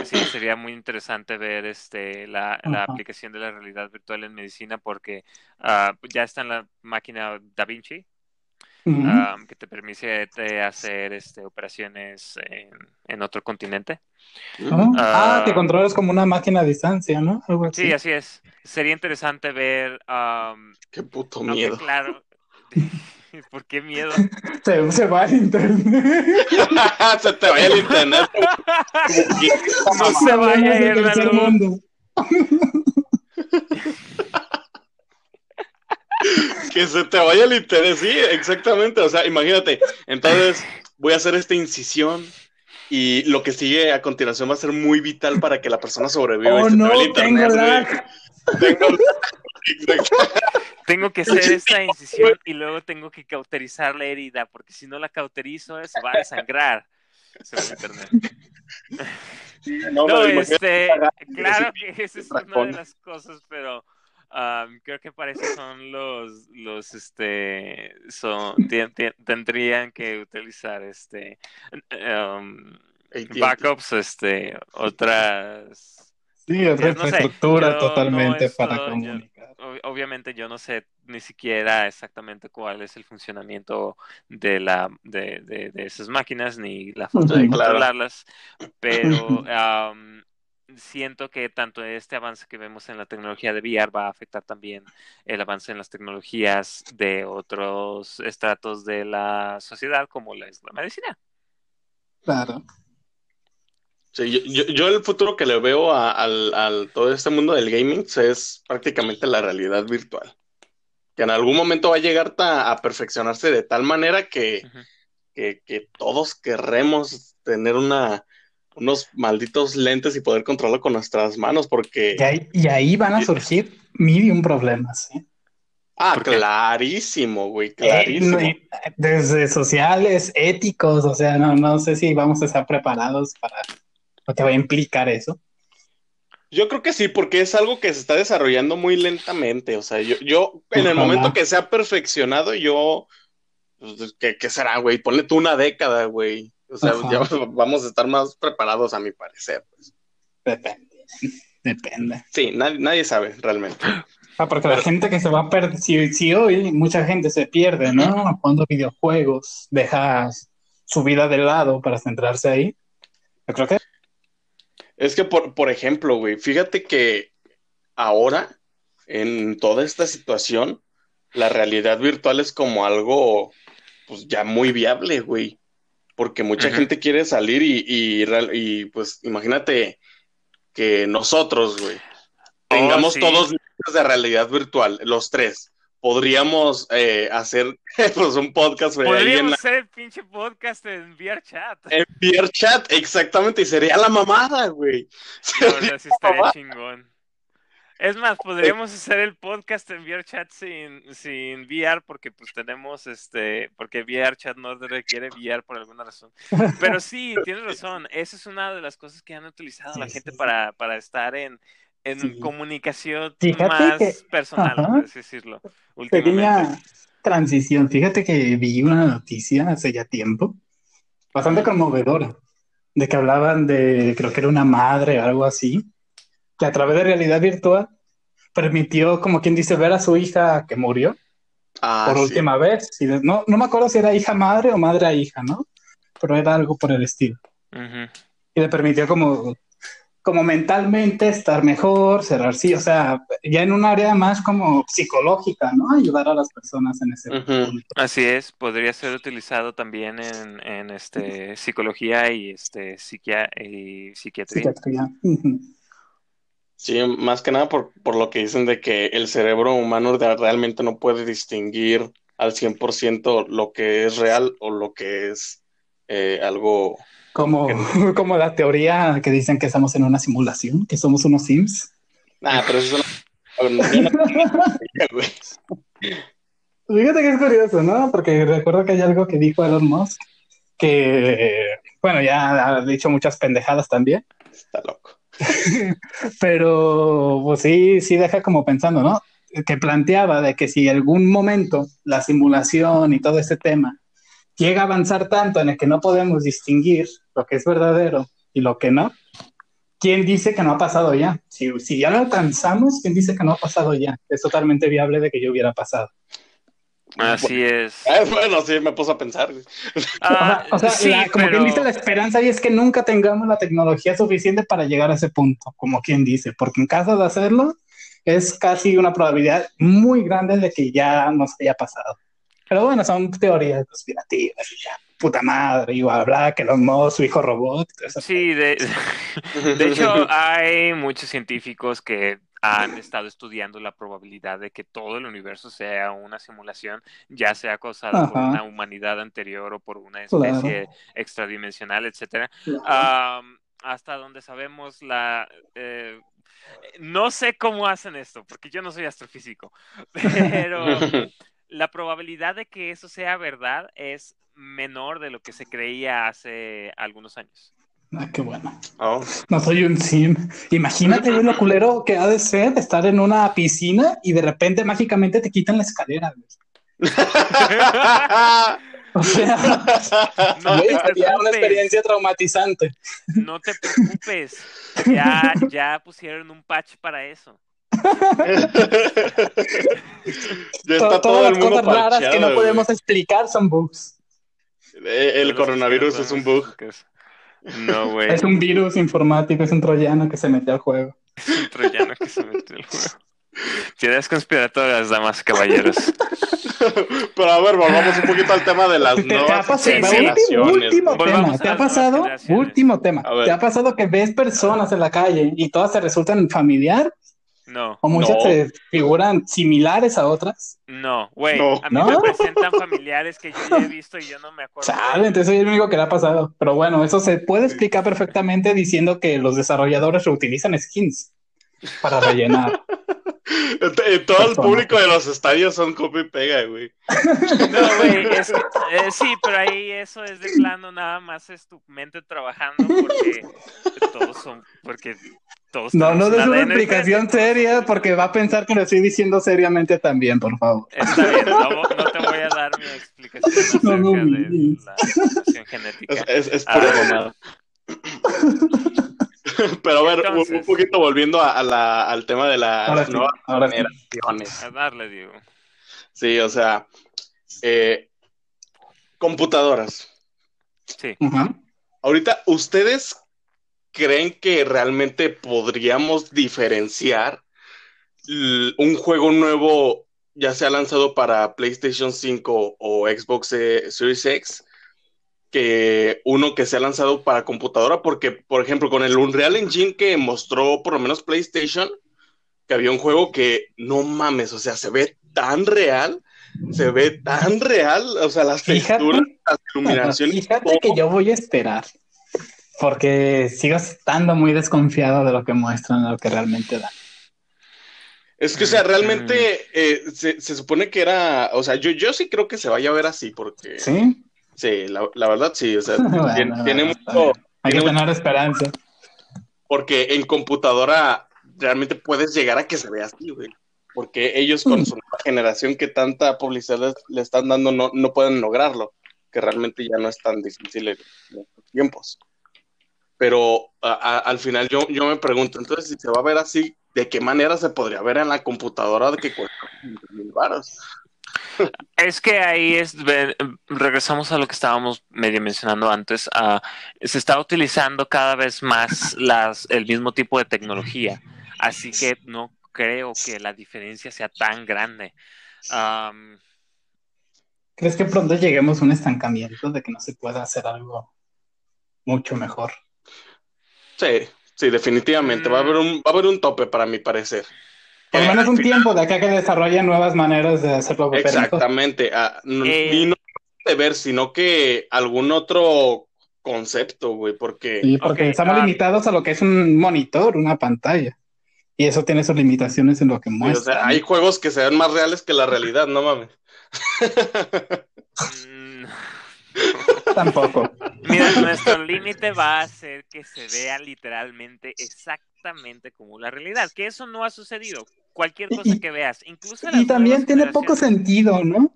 Sí, sería muy interesante ver este la, la aplicación de la realidad virtual en medicina porque ah, ya está en la máquina Da Vinci. Um, que te permite te hacer este, operaciones en, en otro continente. ¿No? Ah. ah, que controlas como una máquina a distancia, ¿no? Algo así. Sí, así es. Sería interesante ver, um, Qué puto miedo. claro, ¿por qué miedo? Se, se va al internet. Se te vaya el internet. No se vaya a ir la luz. mundo. Que se te vaya el internet, sí, exactamente. O sea, imagínate. Entonces, voy a hacer esta incisión y lo que sigue a continuación va a ser muy vital para que la persona sobreviva. y Oh se te no, vaya el tengo internet, güey. lag. Tengo. Tengo que hacer esta incisión y luego tengo que cauterizar la herida, porque si no la cauterizo se va a desangrar. No, No, este, claro que esa es una de las cosas, pero um, creo que para eso son los, los, este, son, tendrían que utilizar, este, um, backups, este, otras, Sí, otra No totalmente no para yo- comunicar. ob- obviamente yo no sé ni siquiera exactamente cuál es el funcionamiento de la, de, de, de esas máquinas, ni la forma de. Claro. controlarlas, pero um, siento que tanto este avance que vemos en la tecnología de VR va a afectar también el avance en las tecnologías de otros estratos de la sociedad, como la, es la medicina. Claro. Sí, yo, yo, yo el futuro que le veo a, al, al todo este mundo del gaming es prácticamente la realidad virtual. Que en algún momento va a llegar ta- a perfeccionarse de tal manera que, que, que todos querremos tener una, unos malditos lentes y poder controlarlo con nuestras manos, porque... Y ahí, y ahí van a surgir mil y un problemas. ¿eh? Ah, clarísimo, güey, Eh, clarísimo. desde sociales, éticos, o sea, no, no sé si vamos a estar preparados para que va a implicar eso. Yo creo que sí, porque es algo que se está desarrollando muy lentamente. O sea, yo, yo en el momento que sea perfeccionado, yo pues, ¿qué, qué será, güey? Ponle tú una década, güey. O sea, Ajá. ya vamos a estar más preparados, a mi parecer. Pues. Depende. Depende. Sí, nadie, nadie sabe realmente. Ah, porque la gente que se va a perder, si, si hoy mucha gente se pierde, ¿no? Jugando videojuegos, deja su vida de lado para centrarse ahí. Yo creo que Es que, por, por ejemplo, güey, fíjate que ahora, en toda esta situación, la realidad virtual es como algo, pues ya muy viable, güey. Porque mucha gente quiere salir y, y, y, pues imagínate que nosotros, güey, tengamos sí. todos de realidad virtual, los tres. Podríamos eh, hacer pues un podcast güey, ahí en Podríamos la hacer el pinche podcast en VR chat. en VRChat, exactamente, y sería la mamada, güey. La verdad sí estaría mamada. chingón. Es más, podríamos hacer el podcast en VRChat sin, sin VR porque pues tenemos este, porque VRChat no requiere VR por alguna razón. Pero sí, tienes razón, esa es una de las cosas que han utilizado Sí, la sí, gente sí. para, para estar en, en Sí. comunicación Fíjate más que- personal, Ajá. por así decirlo. Pequeña transición. Fíjate que vi una noticia hace ya tiempo, bastante conmovedora, de que hablaban de, creo que era una madre o algo así, que a través de realidad virtual permitió, como quien dice, ver a su hija que murió Ah, por sí. última vez. Y de- no, no me acuerdo si era hija madre o madre a hija, ¿no? Pero era algo por el estilo. Y le permitió como, como mentalmente estar mejor, cerrar, sí, o sea, ya en un área más como psicológica, ¿no? Ayudar a las personas en ese punto. Así es, podría ser utilizado también en, en este psicología y este psiquia- y psiquiatría. Psiquiatría. Sí, más que nada por, por lo que dicen de que el cerebro humano realmente no puede distinguir al 100% lo que es real o lo que es eh, algo... Como, como la teoría que dicen que estamos en una simulación, que somos unos Sims. Ah, pero eso es una... yo no güey. Fíjate que es curioso, ¿no? Porque recuerdo que hay algo que dijo Elon Musk, que, bueno, ya ha dicho muchas pendejadas también, Está loco. pero pues sí, sí deja como pensando, ¿no? Que planteaba de que si algún momento la simulación y todo ese tema llega a avanzar tanto en el que no podemos distinguir lo que es verdadero y lo que no, ¿quién dice que no ha pasado ya? Si, si ya lo alcanzamos, ¿quién dice que no ha pasado ya? Es totalmente viable de que yo hubiera pasado. Así es. Ah, bueno, sí, me puso a pensar. Ah, o sea, sí, la- como pero- quien dice, la esperanza y es que nunca tengamos la tecnología suficiente para llegar a ese punto, como quien dice, porque en caso de hacerlo, es casi una probabilidad muy grande de que ya nos haya pasado. Pero bueno, son teorías conspirativas y ya, puta madre, y bla, bla, que los modos, su hijo robot. Sí, de, de hecho hay muchos científicos que han estado estudiando la probabilidad de que todo el universo sea una simulación, ya sea causada por Ajá. una humanidad anterior o por una Claro. especie extradimensional, etcétera. Claro. Am, hasta donde sabemos la eh, no sé cómo hacen esto porque yo no soy astrofísico pero la probabilidad de que eso sea verdad es menor de lo que se creía hace algunos años Ah, qué bueno. Oh. No soy un sim. Imagínate güey, lo culero que ha de ser estar en una piscina y de repente mágicamente te quitan la escalera. güey. O sea, no güey, te sería una experiencia traumatizante. no te preocupes ya ya pusieron un patch para eso ya To- está Todas todo el las mundo cosas raras que no podemos explicar son bugs. Eh, El coronavirus es un bug. no güey Es un virus informático, es un troyano que se mete al juego. un troyano que se metió al juego. Teorías conspiratorias, damas y caballeros. Pero a ver, volvamos un poquito al tema de las ¿Te, te ha nuevas sí. último, tema, ¿te ha pasado? Último tema. ¿Te ha pasado que ves personas en la calle y todas se resultan familiar No, o muchas No. se figuran similares a otras? no, güey. No. A mí ¿No? me presentan familiares que yo ya he visto y yo no me acuerdo. ellos. entonces soy el único que le ha pasado. Pero bueno, eso se puede explicar perfectamente diciendo que los desarrolladores reutilizan skins para rellenar. Eh, Todo el público de los estadios son copia y pega, güey. No, güey, es que, eh, sí, pero ahí eso es de plano, nada más es tu mente trabajando porque todos son, porque todos No, no tenemos des un una explicación seria porque va a pensar que lo estoy diciendo seriamente también, por favor. Está bien, no, no te voy a dar mi explicación No, de la información genética. Es, es, es Ah. Pero a ver, un- poquito volviendo a, a la, al tema de la- Ahora las sí, nuevas ahora sí. generaciones. A darle, Diego. Sí, o sea, eh, computadoras. Sí. Ahorita, ¿ustedes creen que realmente podríamos diferenciar un juego nuevo, ya sea lanzado para PlayStation 5 o Xbox Series X, que uno que sea lanzado para computadora? Porque, por ejemplo, con el Unreal Engine que mostró por lo menos PlayStation, que había un juego que no mames, o sea, se ve tan real, se ve tan real, o sea, las Fíjate. texturas, las iluminaciones, Fíjate que yo voy a esperar. Porque sigo estando muy desconfiado de lo que muestran, de lo que realmente dan. Es que, o sea, realmente eh, se, se supone que era, o sea, yo, yo sí creo que se vaya a ver así, porque sí, ¿Sí? la, la verdad sí, o sea, Bueno, tiene, bueno, tiene está mucho. Hay que tener esperanza. porque en computadora realmente puedes llegar a que se vea así, güey, porque ellos con Mm. su nueva generación que tanta publicidad les- le están dando no, no pueden lograrlo, que realmente ya no es tan difícil en en estos tiempos. Pero a- a- al final yo, yo me pregunto, entonces si se va a ver así, ¿de qué manera se podría ver en la computadora de que cuesta 20 mil varos? Es que ahí es, regresamos a lo que estábamos medio mencionando antes. se está utilizando cada vez más las, el mismo tipo de tecnología, así que no creo que la diferencia sea tan grande. ¿Crees que pronto lleguemos a un estancamiento de que no se pueda hacer algo mucho mejor? Sí, sí, definitivamente. Va a haber un, va a haber un tope para mi parecer. Por lo menos un tiempo de acá que desarrollen nuevas maneras de hacerlo. Exactamente. ah, no- Eh. Y no de ver, sino que algún otro concepto, güey, porque Sí, porque Ok, estamos ah. limitados a lo que es un monitor, una pantalla. Y eso tiene sus limitaciones en lo que sí, o muestra. sea, hay juegos que se ven más reales que la realidad, no mames. Tampoco. Mira, nuestro límite va a ser que se vea literalmente exactamente como la realidad, que eso no ha sucedido. Cualquier cosa Y- que veas, incluso Y también tiene poco sentido, ¿no?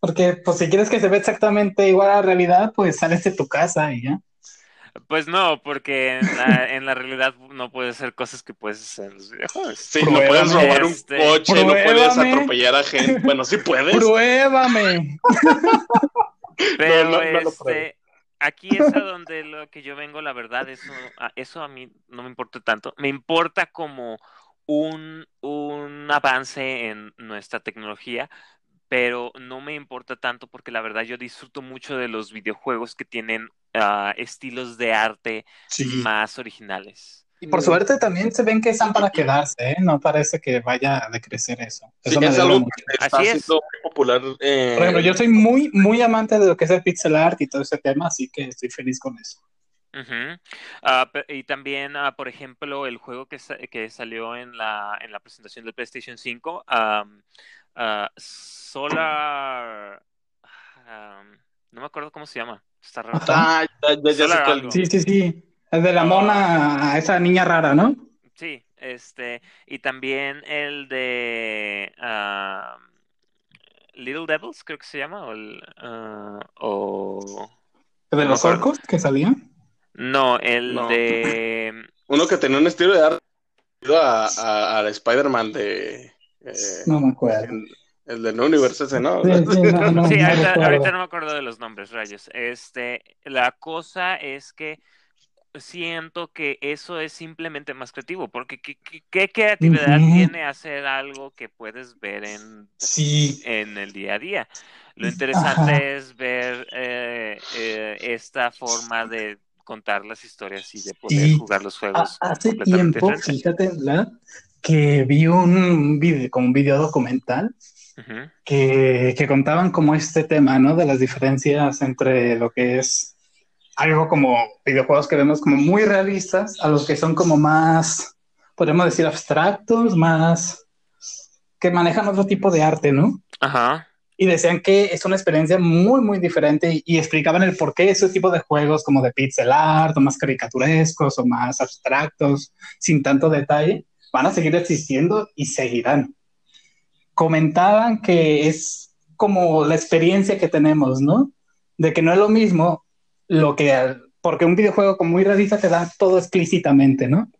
Porque, pues, si quieres que se vea exactamente igual a la realidad, pues sales de tu casa y ya. Pues no, porque en la, en la realidad no puedes hacer cosas que puedes hacer en los videojuegos. Sí, no puedes robar un este, coche, no puedes atropellar a gente. Bueno, sí puedes. ¡Pruébame! Pero no, no lo este, aquí es a donde lo que yo vengo, la verdad, eso, a- eso a mí no me importa tanto. Me importa como un, un avance en nuestra tecnología, pero no me importa tanto porque la verdad yo disfruto mucho de los videojuegos que tienen ah, estilos de arte Sí. más originales. Y por suerte también se ven que están para quedarse, ¿eh? No parece que vaya a decrecer eso. Sí, Eso me es algo mucho. que está Así es. siendo muy popular. eh, Por ejemplo, yo soy muy, muy amante de lo que es el pixel art y todo ese tema, así que estoy feliz con eso. Ah, y también, ah, por ejemplo, el juego que, sa- que salió en la, en la presentación del PlayStation 5, am, ah, Solar... no me acuerdo cómo se llama. Está raro. Ah, ya, ya, ya Solar. Sí, sí, sí. Es de la mona, esa niña rara, ¿no? Sí, este, y también el de am, Little Devils, creo que se llama, o, el, ah, o- De No los orcos que salían. no, el No. de Uno que tenía un estilo de arte a, a, a Spider-Man de. eh, No me acuerdo. en- el del universo ese, ¿no? Sí, sí, no, no, Sí, no ahorita, recuerdo. ahorita no me acuerdo de los nombres, rayos. Este, la cosa es que siento que eso es simplemente más creativo, porque ¿qué, creatividad Ujú. tiene hacer algo que puedes ver en, Sí, en el día a día? Lo interesante Ajá. es ver eh, eh, esta forma de contar las historias y de poder jugar los juegos hace tiempo, diferentes. fíjate, ¿verdad? que vi un video, como un video documental que, que contaban como este tema, ¿no? De las diferencias entre lo que es algo como videojuegos que vemos como muy realistas a los que son como más, podemos decir, abstractos, más que manejan otro tipo de arte, ¿no? Ajá. Y decían que es una experiencia muy, muy diferente y, y explicaban el por qué ese tipo de juegos como de pixel art o más caricaturescos o más abstractos, sin tanto detalle, van a seguir existiendo y seguirán. Comentaban que es como la experiencia que tenemos, ¿no? De que no es lo mismo lo que, porque un videojuego como muy realista te da todo explícitamente, ¿no?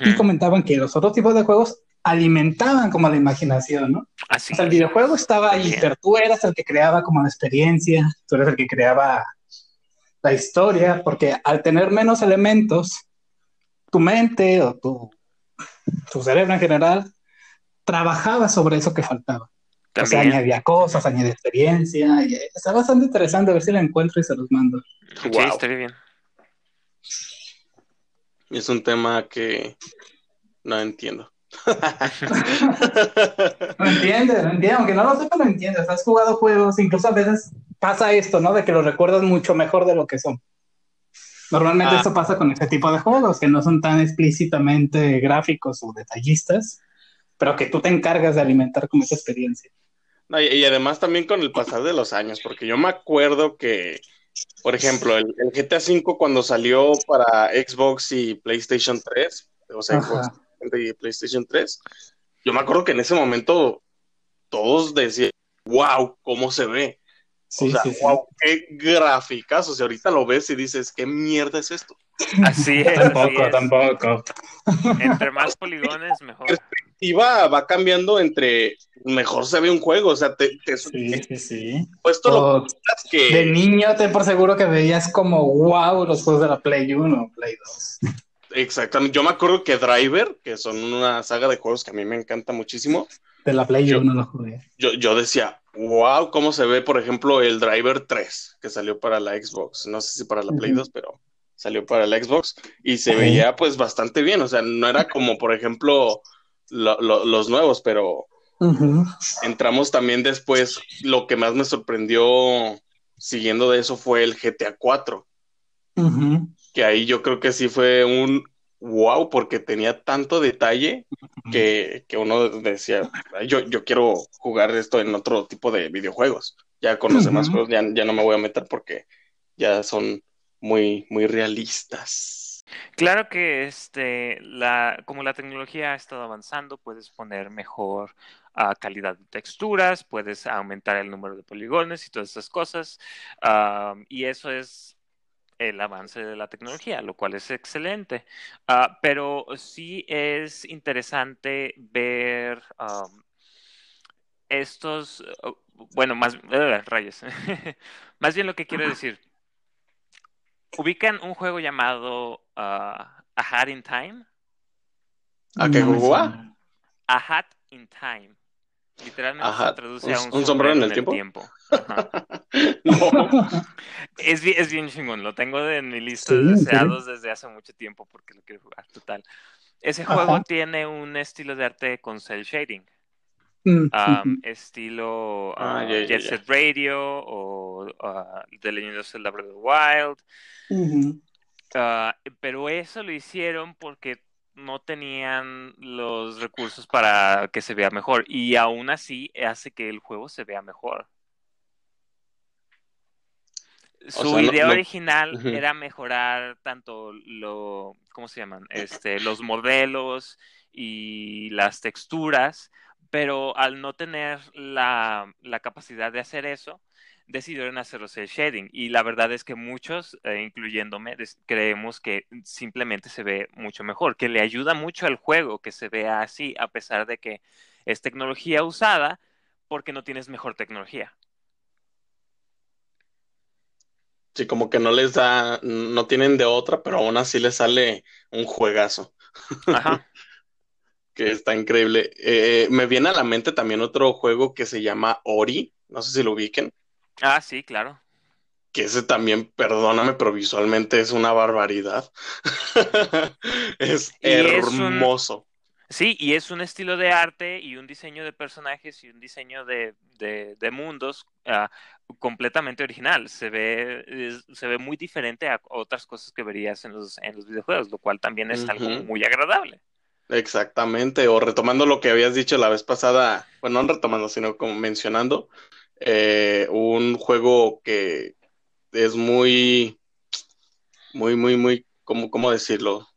Y comentaban que los otros tipos de juegos alimentaban como la imaginación, ¿no? Así o sea, el videojuego estaba ahí, pero tú eras el que creaba como la experiencia, tú eres el que creaba la historia, porque al tener menos elementos, tu mente o tu, tu cerebro en general trabajaba sobre eso que faltaba. O sea, añadía cosas, añadía experiencia. Y está bastante interesante a ver si la encuentro y se los mando. Sí, estaría bien. Es un tema que no entiendo. no entiendes, no entiendes, aunque no lo sepa, lo entiendes. Has jugado juegos, incluso a veces pasa esto, ¿no? De que los recuerdas mucho mejor de lo que son. Normalmente ah. esto pasa con este tipo de juegos, que no son tan explícitamente gráficos o detallistas, pero que tú te encargas de alimentar con esa experiencia. Y, además también con el pasar de los años, porque yo me acuerdo que, por ejemplo, el, GTA V cuando salió para Xbox y PlayStation 3, o sea, Xbox y PlayStation 3, yo me acuerdo que en ese momento todos decían, wow, ¿cómo se ve? o sea, wow, qué gráficas. O sea, ahorita lo ves y dices, ¿qué mierda es esto? Así es. tampoco, tampoco. Entre más poligones, mejor. Perspectiva va cambiando entre mejor se ve un juego. O sea, te. te sí, sí, sí. Puesto lo que. De niño, te por seguro que veías como wow los juegos de la Play 1 o Play 2. Exactamente. Yo me acuerdo que Driver, que son una saga de juegos que a mí me encanta muchísimo. De la Play 1 lo jugué. Yo, yo decía, wow, cómo se ve, por ejemplo, el Driver 3, que salió para la Xbox. No sé si para la Play 2, pero salió para la Xbox y se veía pues bastante bien. O sea, no era como, por ejemplo, los nuevos, pero entramos también después. Lo que más me sorprendió siguiendo de eso fue el GTA 4. Que ahí yo creo que sí fue un wow, porque tenía tanto detalle que, uno decía, yo, yo quiero jugar esto en otro tipo de videojuegos. Ya con los demás juegos ya, no me voy a meter porque ya son muy, muy realistas. Claro que este, la, como la tecnología ha estado avanzando, puedes poner mejor uh, calidad de texturas, puedes aumentar el número de poligones y todas esas cosas. y eso es el avance de la tecnología, lo cual es excelente. Ah, pero sí es interesante ver estos, bueno, más, uh, rayos, más bien lo que quiero decir. Ubican un juego llamado A Hat in Time. ¿A qué jugó? A Hat in Time. Literalmente se traduce a un, sombrero, en el tiempo. es, bien, es bien chingón, lo tengo en mi lista de deseados desde hace mucho tiempo porque lo quiero jugar, total. Ese juego tiene un estilo de arte con cel shading. Mm, estilo ah, Jet Set Radio o uh, The Legend of Zelda Breath of the Wild. Ah, pero eso lo hicieron porque no tenían los recursos para que se vea mejor y aún así hace que el juego se vea mejor. Su idea original era mejorar tanto lo, ¿cómo se llaman? Este, los modelos y las texturas, pero al no tener la, la capacidad de hacer eso, decidieron hacerlo el shading. Y la verdad es que muchos, eh, incluyéndome, creemos que simplemente se ve mucho mejor, que le ayuda mucho al juego que se vea así, a pesar de que es tecnología usada, porque no tienes mejor tecnología. Sí, como que no les da, no tienen de otra, pero aún así les sale un juegazo. Ajá. que está increíble. Eh, me viene a la mente también otro juego que se llama Ori, no sé si lo ubiquen. Ah, sí, claro. Que ese también, perdóname, pero visualmente es una barbaridad. es hermoso. Sí, y es un estilo de arte y un diseño de personajes y un diseño de, de, mundos ah, completamente original. Se ve, se ve muy diferente a otras cosas que verías en los, en los videojuegos, lo cual también es algo muy agradable. Exactamente, o retomando lo que habías dicho la vez pasada, bueno, no retomando, sino como mencionando, eh, un juego que es muy, muy, muy, muy, ¿cómo, cómo decirlo?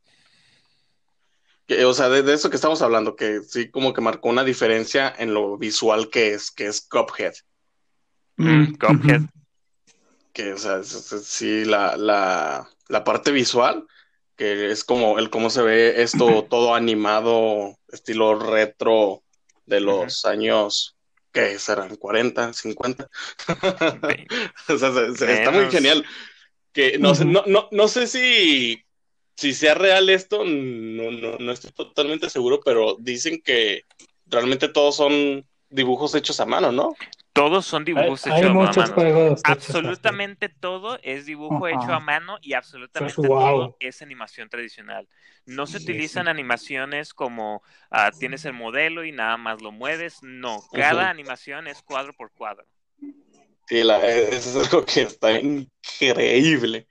o sea, de, eso que estamos hablando, que sí como que marcó una diferencia en lo visual que es, que es Cuphead. Mm, Cuphead. Que, o sea, es- es- sí, la, la, la parte visual, que es como el cómo se ve esto todo animado, estilo retro de los años, ¿qué serán? ¿40, 50? Ve- O sea, se- se- está muy genial. Que no, sé, no, no, no sé si, si sea real esto, no, no, no estoy totalmente seguro, pero dicen que realmente todos son dibujos hechos a mano, ¿no? Todos son dibujos hay hechos a mano. juegos. hechos. Absolutamente todo es dibujo hecho a mano y absolutamente wow. todo es animación tradicional. No se Sí, utilizan sí. animaciones como ah, tienes el modelo y nada más lo mueves. No, cada animación es cuadro por cuadro. Sí, la, eso es algo que está increíble.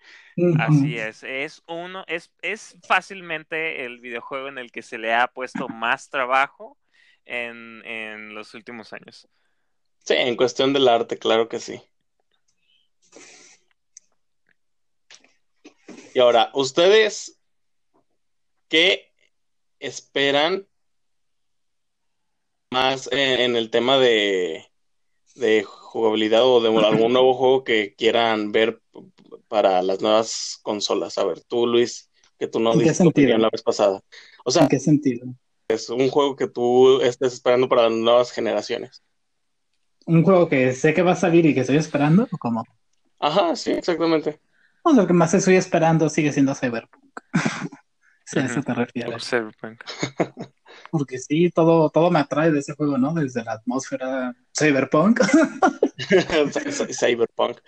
Así es, es uno, es, es fácilmente el videojuego en el que se le ha puesto más trabajo en, en los últimos años. Sí, en cuestión del arte, claro que sí. Y ahora, ¿ustedes qué esperan más en, en el tema de, de jugabilidad o de algún nuevo juego que quieran ver para las nuevas consolas? A ver, tú, Luis, que tú no ¿En qué diste tu opinión sentido? la vez pasada. O sea, ¿En qué sentido? es un juego que tú estés esperando para las nuevas generaciones. ¿Un juego que sé que va a salir y que estoy esperando? ¿O cómo? Ajá, sí, exactamente. O lo que más estoy esperando sigue siendo Cyberpunk. Si a eso te refieres. Cyberpunk. Porque sí, todo, todo me atrae de ese juego, ¿no? Desde la atmósfera Cyberpunk. Cy- Cyberpunk.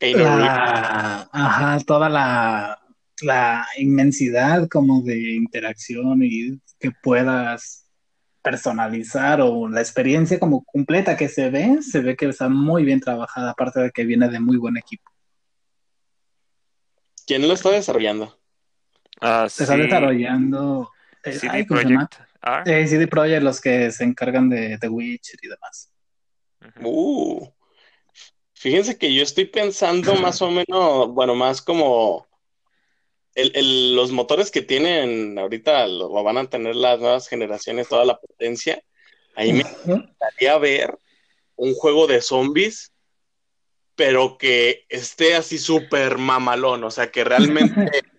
La, ajá, toda la, la inmensidad como de interacción y que puedas personalizar o la experiencia como completa que se ve, se ve que está muy bien trabajada, aparte de que viene de muy buen equipo. ¿Quién lo está desarrollando? Ah, Se está desarrollando eh, CD ay, R. Eh, CD Projekt, los que se encargan de The Witcher y demás. Uh, fíjense que yo estoy pensando más o menos, bueno, más como el- el- los motores que tienen ahorita, lo van a tener las nuevas generaciones, toda la potencia. Ahí me gustaría ver un juego de zombies, pero que esté así súper mamalón, o sea, que realmente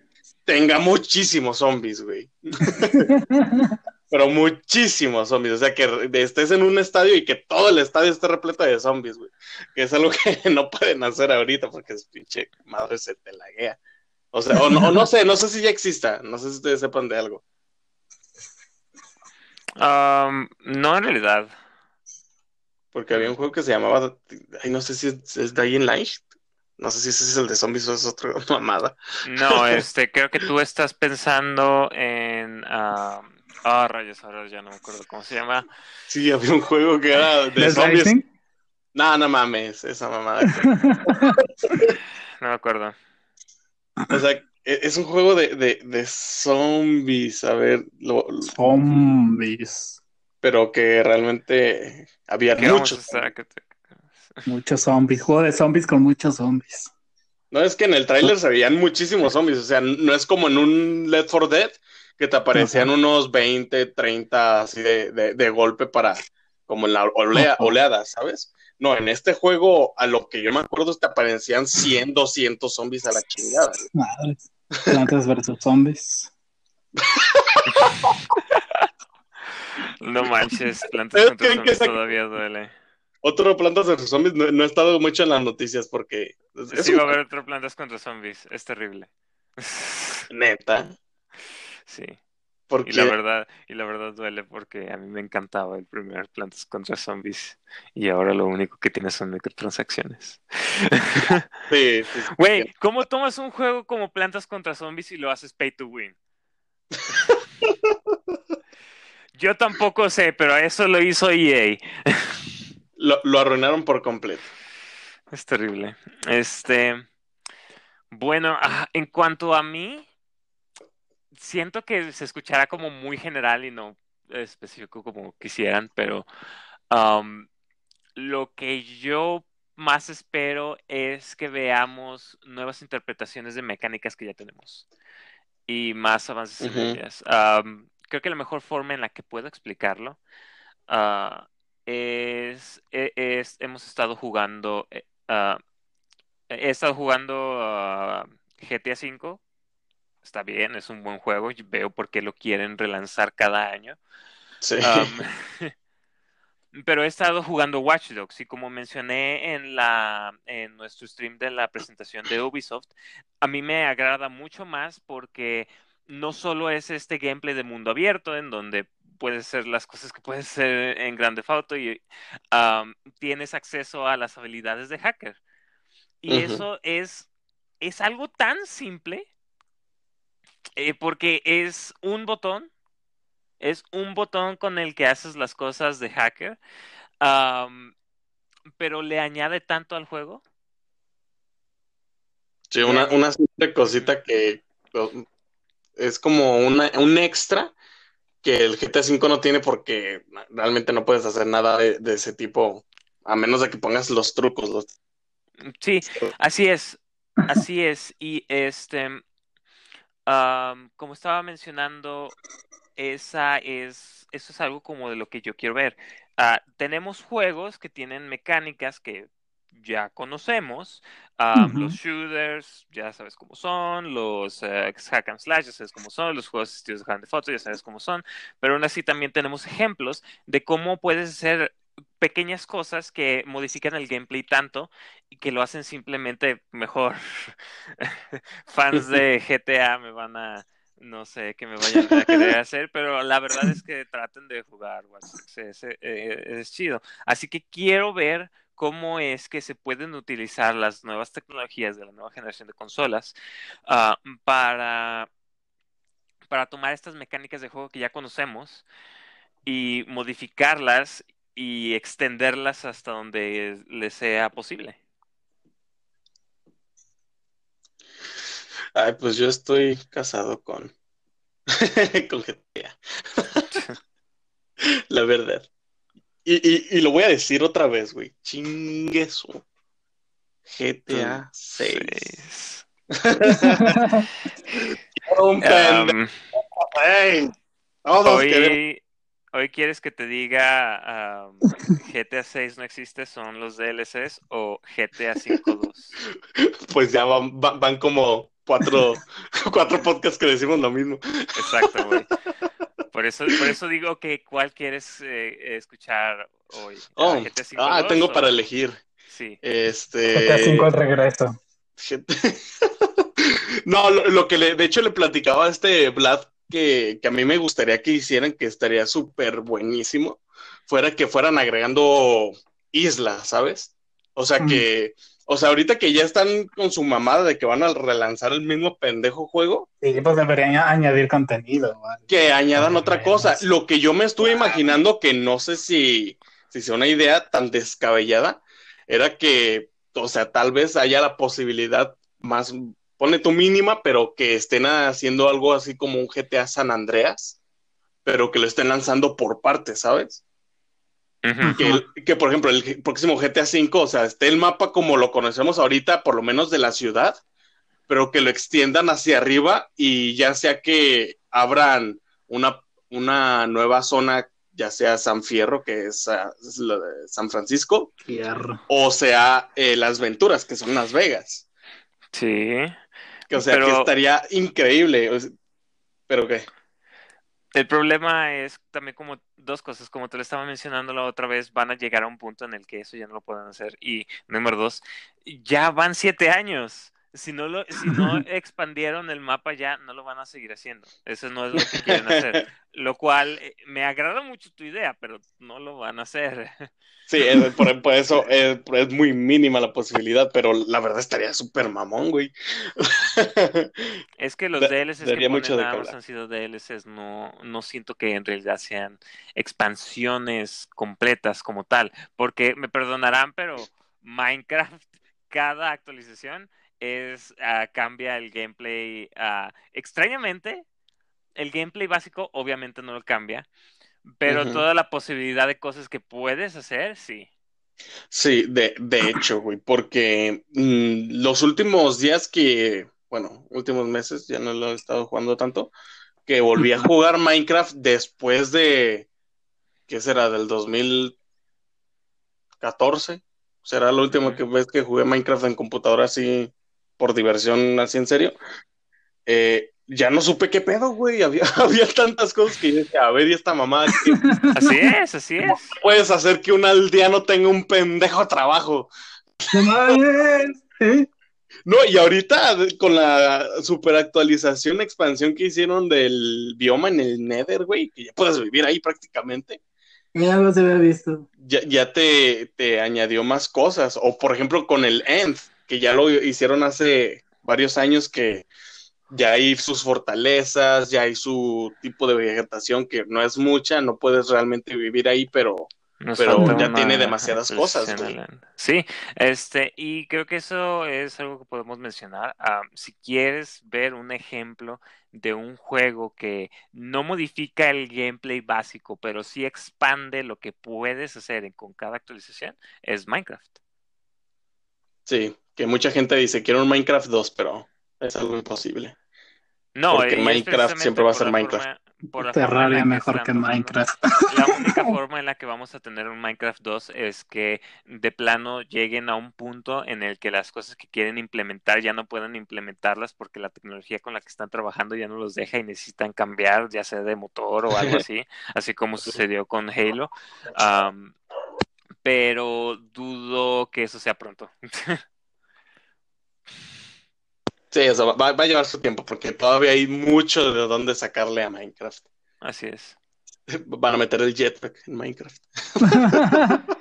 tenga muchísimos zombies, güey. Pero muchísimos zombies, o sea, que estés en un estadio y que todo el estadio esté repleto de zombies, güey. Que es algo que no pueden hacer ahorita porque es pinche madre se te laguea. O sea, o no, o no sé, no sé si ya exista, no sé si ustedes sepan de algo. Um, no, en realidad. Porque había un juego que se llamaba, ay, no sé si es, es Dying Light, no sé si ese es el de zombies o es otra mamada. No, este, creo que tú estás pensando en. ah, Ah, rayos, ahora ya no me acuerdo cómo se llama. Sí, había un juego que era de zombies. No, no mames, esa mamada. No me acuerdo. O sea, e- es un juego de, de, de zombies, a ver, lo- lo- Zombies. pero que realmente había ¿Qué vamos a muchos. Muchos zombies. Juego de zombies con muchos zombies. No es que en el tráiler se veían muchísimos zombies, o sea, no es como en un Left 4 Dead que te aparecían unos 20, 30 así de, de, de golpe para, como en la olea- oleada, ¿sabes? No, en este juego, a lo que yo me acuerdo, te aparecían 100, 200 zombies a la chingada. Madres. Plantas versus zombies. No manches, plantas que- zombies que- todavía duele. Otro Plantas de zombies no, no ha estado mucho en las noticias porque es, Sí, va a haber otro plantas contra zombies. Es terrible. neta. Sí. Porque Y la verdad, y la verdad duele porque a mí me encantaba el primer Plantas contra Zombies y ahora lo único que tiene son microtransacciones. sí, sí, sí. Güey, ¿cómo tomas un juego como Plantas contra Zombies y lo haces pay to win? Yo tampoco sé, pero eso lo hizo EA. lo, lo arruinaron por completo. Es terrible. Este, bueno, en cuanto a mí, siento que se escuchará como muy general y no específico como quisieran, pero um, lo que yo más espero es que veamos nuevas interpretaciones de mecánicas que ya tenemos y más avances en ellas. Um, creo que la mejor forma en la que puedo explicarlo ah, es, es- hemos estado jugando ah, he estado jugando ah, GTA V. Está bien, es un buen juego. Veo por qué lo quieren relanzar cada año. Sí. pero he estado jugando Watch Dogs y como mencioné en la en nuestro stream de la presentación de Ubisoft, a mí me agrada mucho más porque no solo es este gameplay de mundo abierto en donde puedes hacer las cosas que puedes hacer en Grande Auto y tienes acceso a las habilidades de hacker. Y eso es, es algo tan simple eh, porque es un botón es un botón con el que haces las cosas de hacker, pero le añade tanto al juego. Sí, una, una simple cosita que es como una, un extra que el GTA V no tiene porque realmente no puedes hacer nada de, ese tipo, a menos de que pongas los trucos. Los... Sí, así es, así es. Y este, como estaba mencionando, esa es, eso es algo como de lo que yo quiero ver. Ah, tenemos juegos que tienen mecánicas que ya conocemos, los shooters, ya sabes cómo son, los uh, hack and slash, ya sabes cómo son, los juegos estilos de fotos, ya sabes cómo son, pero aún así también tenemos ejemplos de cómo puedes hacer pequeñas cosas que modifican el gameplay tanto y que lo hacen simplemente mejor. Fans de GTA me van a no sé qué me vayan a querer hacer, pero la verdad es que traten de jugar, es, eh, es, chido. Así que quiero ver cómo es que se pueden utilizar las nuevas tecnologías de la nueva generación de consolas ah, para, para tomar estas mecánicas de juego que ya conocemos y modificarlas y extenderlas hasta donde les sea posible. Ay, pues yo estoy casado con, con GTA. La verdad. Y, y, lo voy a decir otra vez, güey. Chingueso. GTA 6. um, hoy, hoy quieres que te diga um, GTA 6 no existe, son los DLCs o GTA 5.2. Pues ya van, van, como cuatro, cuatro podcasts que decimos lo mismo. Exacto, güey. Por eso, por eso digo que cuál quieres eh, escuchar hoy. Oh, GTA 5 ah, tengo para elegir. Sí. Este... GTA 5 al regreso. no, lo, que le, de hecho le platicaba a este Vlad que, a mí me gustaría que hicieran, que estaría súper buenísimo, fuera que fueran agregando islas, ¿sabes? O sea que, o sea, ahorita que ya están con su mamada de que van a relanzar el mismo pendejo juego. Sí, pues deberían añadir contenido. Que añadan otra cosa. Lo que yo me estuve imaginando, que no sé si, si sea una idea tan descabellada, era que, o sea, tal vez haya la posibilidad más pone tu mínima, pero que estén haciendo algo así como un GTA San Andreas, pero que lo estén lanzando por partes, ¿sabes? que, por ejemplo, el próximo GTA V, o sea, esté el mapa como lo conocemos ahorita, por lo menos de la ciudad, pero que lo extiendan hacia arriba y ya sea que abran una, una nueva zona, ya sea San Fierro, que es, ah, San Francisco, o sea, eh, Las Venturas, que son Las Vegas. Sí o sea, que estaría increíble. Pero qué. El problema es también como dos cosas, como te lo estaba mencionando la otra vez, van a llegar a un punto en el que eso ya no lo pueden hacer. Y número dos, ya van siete años. Si no, lo, si no expandieron el mapa ya, no lo van a seguir haciendo. Eso no es lo que quieren hacer. Lo cual eh, me agrada mucho tu idea, pero no lo van a hacer. Sí, por, eso es, muy mínima la posibilidad, pero la verdad estaría súper mamón, güey. Es que los DLCs que ponen nada más han sido DLCs, no, no siento que en realidad sean expansiones completas como tal, porque me perdonarán, pero Minecraft, cada actualización es uh, cambia el gameplay. Uh, extrañamente, el gameplay básico obviamente no lo cambia, pero toda la posibilidad de cosas que puedes hacer, sí. Sí, de, de hecho, güey, porque mm, los últimos días que, bueno, últimos meses, ya no lo he estado jugando tanto, que volví a jugar Minecraft después de, ¿qué será? Del 2014, Será la última que vez que jugué Minecraft en computadora así por diversión, así en serio. Eh, ya no supe qué pedo, güey. Había, había tantas cosas que yo decía, a ver, y esta mamá. ¿qué Así es, así es. puedes hacer que un aldeano tenga un pendejo trabajo? No ¿eh? No, y ahorita con la super actualización, expansión que hicieron del bioma en el Nether, güey, que ya puedes vivir ahí prácticamente, Ya los había visto. ya, ya te, te añadió más cosas. O por ejemplo con el End, que ya lo hicieron hace varios años que ya hay sus fortalezas, ya hay su tipo de vegetación que no es mucha, no puedes realmente vivir ahí, pero Nos Pero ya una tiene demasiadas cosas, güey. Sí, este, y creo que eso es algo que podemos mencionar. Ah, si quieres ver un ejemplo de un juego que no modifica el gameplay básico, pero sí expande lo que puedes hacer con cada actualización, es Minecraft. sí, que mucha gente dice, quiero un Minecraft 2, pero es algo imposible. No, Porque Minecraft siempre va a ser Minecraft. forma- por la Terraria que mejor que Minecraft. La única forma en la que vamos a tener un Minecraft 2 es que de plano lleguen a un punto en el que las cosas que quieren implementar ya no pueden implementarlas porque la tecnología con la que están trabajando ya no los deja y necesitan cambiar, ya sea de motor o algo así, así como sucedió con Halo. Pero dudo que eso sea pronto. Sí, eso va, va a llevar su tiempo porque todavía hay mucho de dónde sacarle a Minecraft. Así es. Van a meter el jetpack en Minecraft.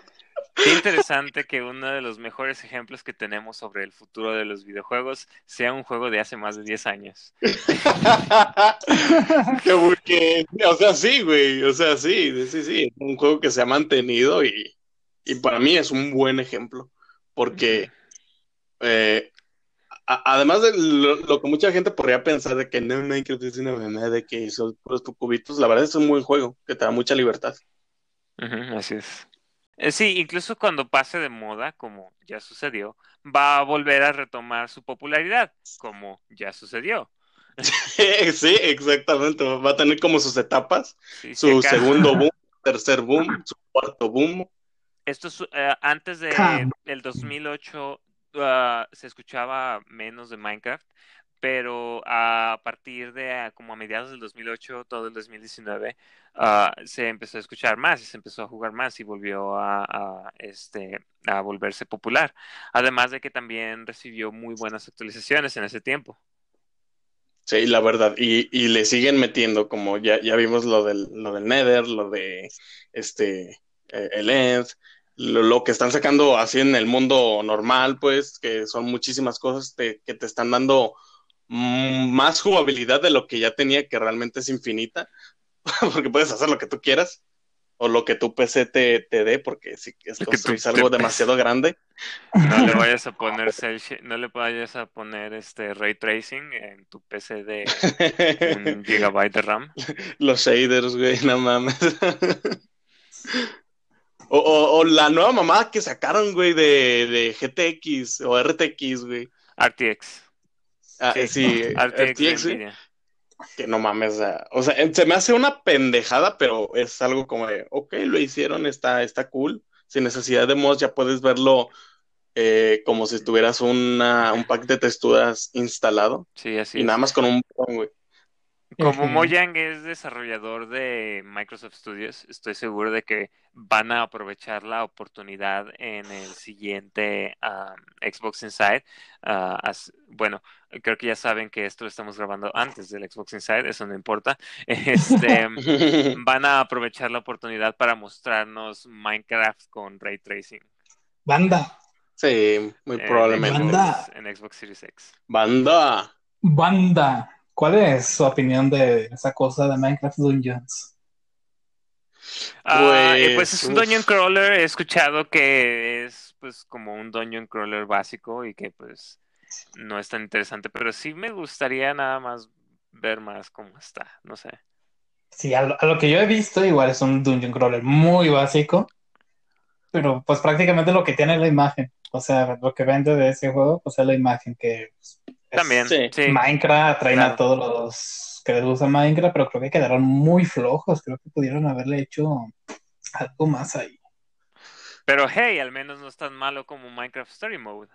Qué interesante que uno de los mejores ejemplos que tenemos sobre el futuro de los videojuegos sea un juego de hace más de 10 años. Que porque, o sea, sí, güey, o sea, sí, sí, sí, un juego que se ha mantenido y, y para mí es un buen ejemplo, porque eh, a- además de lo, lo que mucha gente podría pensar de que no, Minecraft es una mamada, de que son puros cubitos, la verdad es un buen juego, que te da mucha libertad. Así es. Eh, Sí, incluso cuando pase de moda, como ya sucedió, va a volver a retomar su popularidad, como ya sucedió. Sí, exactamente, va a tener como sus etapas, Sí, su segundo boom, tercer boom, su cuarto boom. Esto es, eh, antes de Cam. el 2008 ah, se escuchaba menos de Minecraft, pero a partir de ah, como a mediados del 2008, todo el 2019, ah, se empezó a escuchar más y se empezó a jugar más y volvió a, a, este, a volverse popular. Además de que también recibió muy buenas actualizaciones en ese tiempo. Sí, la verdad, y, y le siguen metiendo, como ya, ya vimos lo del, lo del Nether, lo de este eh, el End, lo, lo que están sacando así en el mundo normal, pues, que son muchísimas cosas te- que te están dando mm, más jugabilidad de lo que ya tenía, que realmente es infinita, porque puedes hacer lo que tú quieras, o lo que tu PC te, te dé, porque si es construís algo demasiado grande, No le vayas a poner no le vayas a poner este ray tracing en tu PC de un gigabyte de RAM. Los shaders, güey, no mames. O, o- o la nueva mamada que sacaron, güey, de, de GTX o RTX, güey. RTX. Ah, Sí, sí, RTX, güey. Que no mames, o sea, o sea, se me hace una pendejada, pero es algo como de, ok, lo hicieron, está, está cool. Sin necesidad de mods ya puedes verlo eh, como si tuvieras una, un pack de texturas instalado Sí, así y es. nada más con un botón, güey. Como. Mojang es desarrollador de Microsoft Studios, estoy seguro de que van a aprovechar la oportunidad en el siguiente um, Xbox Inside. Ah, as- bueno, creo que ya saben que esto lo estamos grabando antes del Xbox Inside, eso no importa. Este, van a aprovechar la oportunidad para mostrarnos Minecraft con ray tracing Banda, Sí, muy en probablemente. Xbox, Banda. en Xbox Series X. Banda. banda. ¿Cuál es su opinión de esa cosa de Minecraft Dungeons? Ah, eh, pues Pues, es un uf. dungeon crawler. He escuchado que es pues como un dungeon crawler básico y que pues no es tan interesante, pero sí me gustaría nada más ver más cómo está, no sé. Sí, a lo, a lo que yo he visto, igual es un dungeon crawler muy básico, pero pues prácticamente lo que tiene es la imagen. O sea, lo que vende de ese juego, pues es la imagen que pues, es También, sí. sí. Minecraft, traen claro. a todos los que les gusta Minecraft, pero creo que quedaron muy flojos. Creo que pudieron haberle hecho algo más ahí. Pero hey, al menos no es tan malo como Minecraft Story Mode.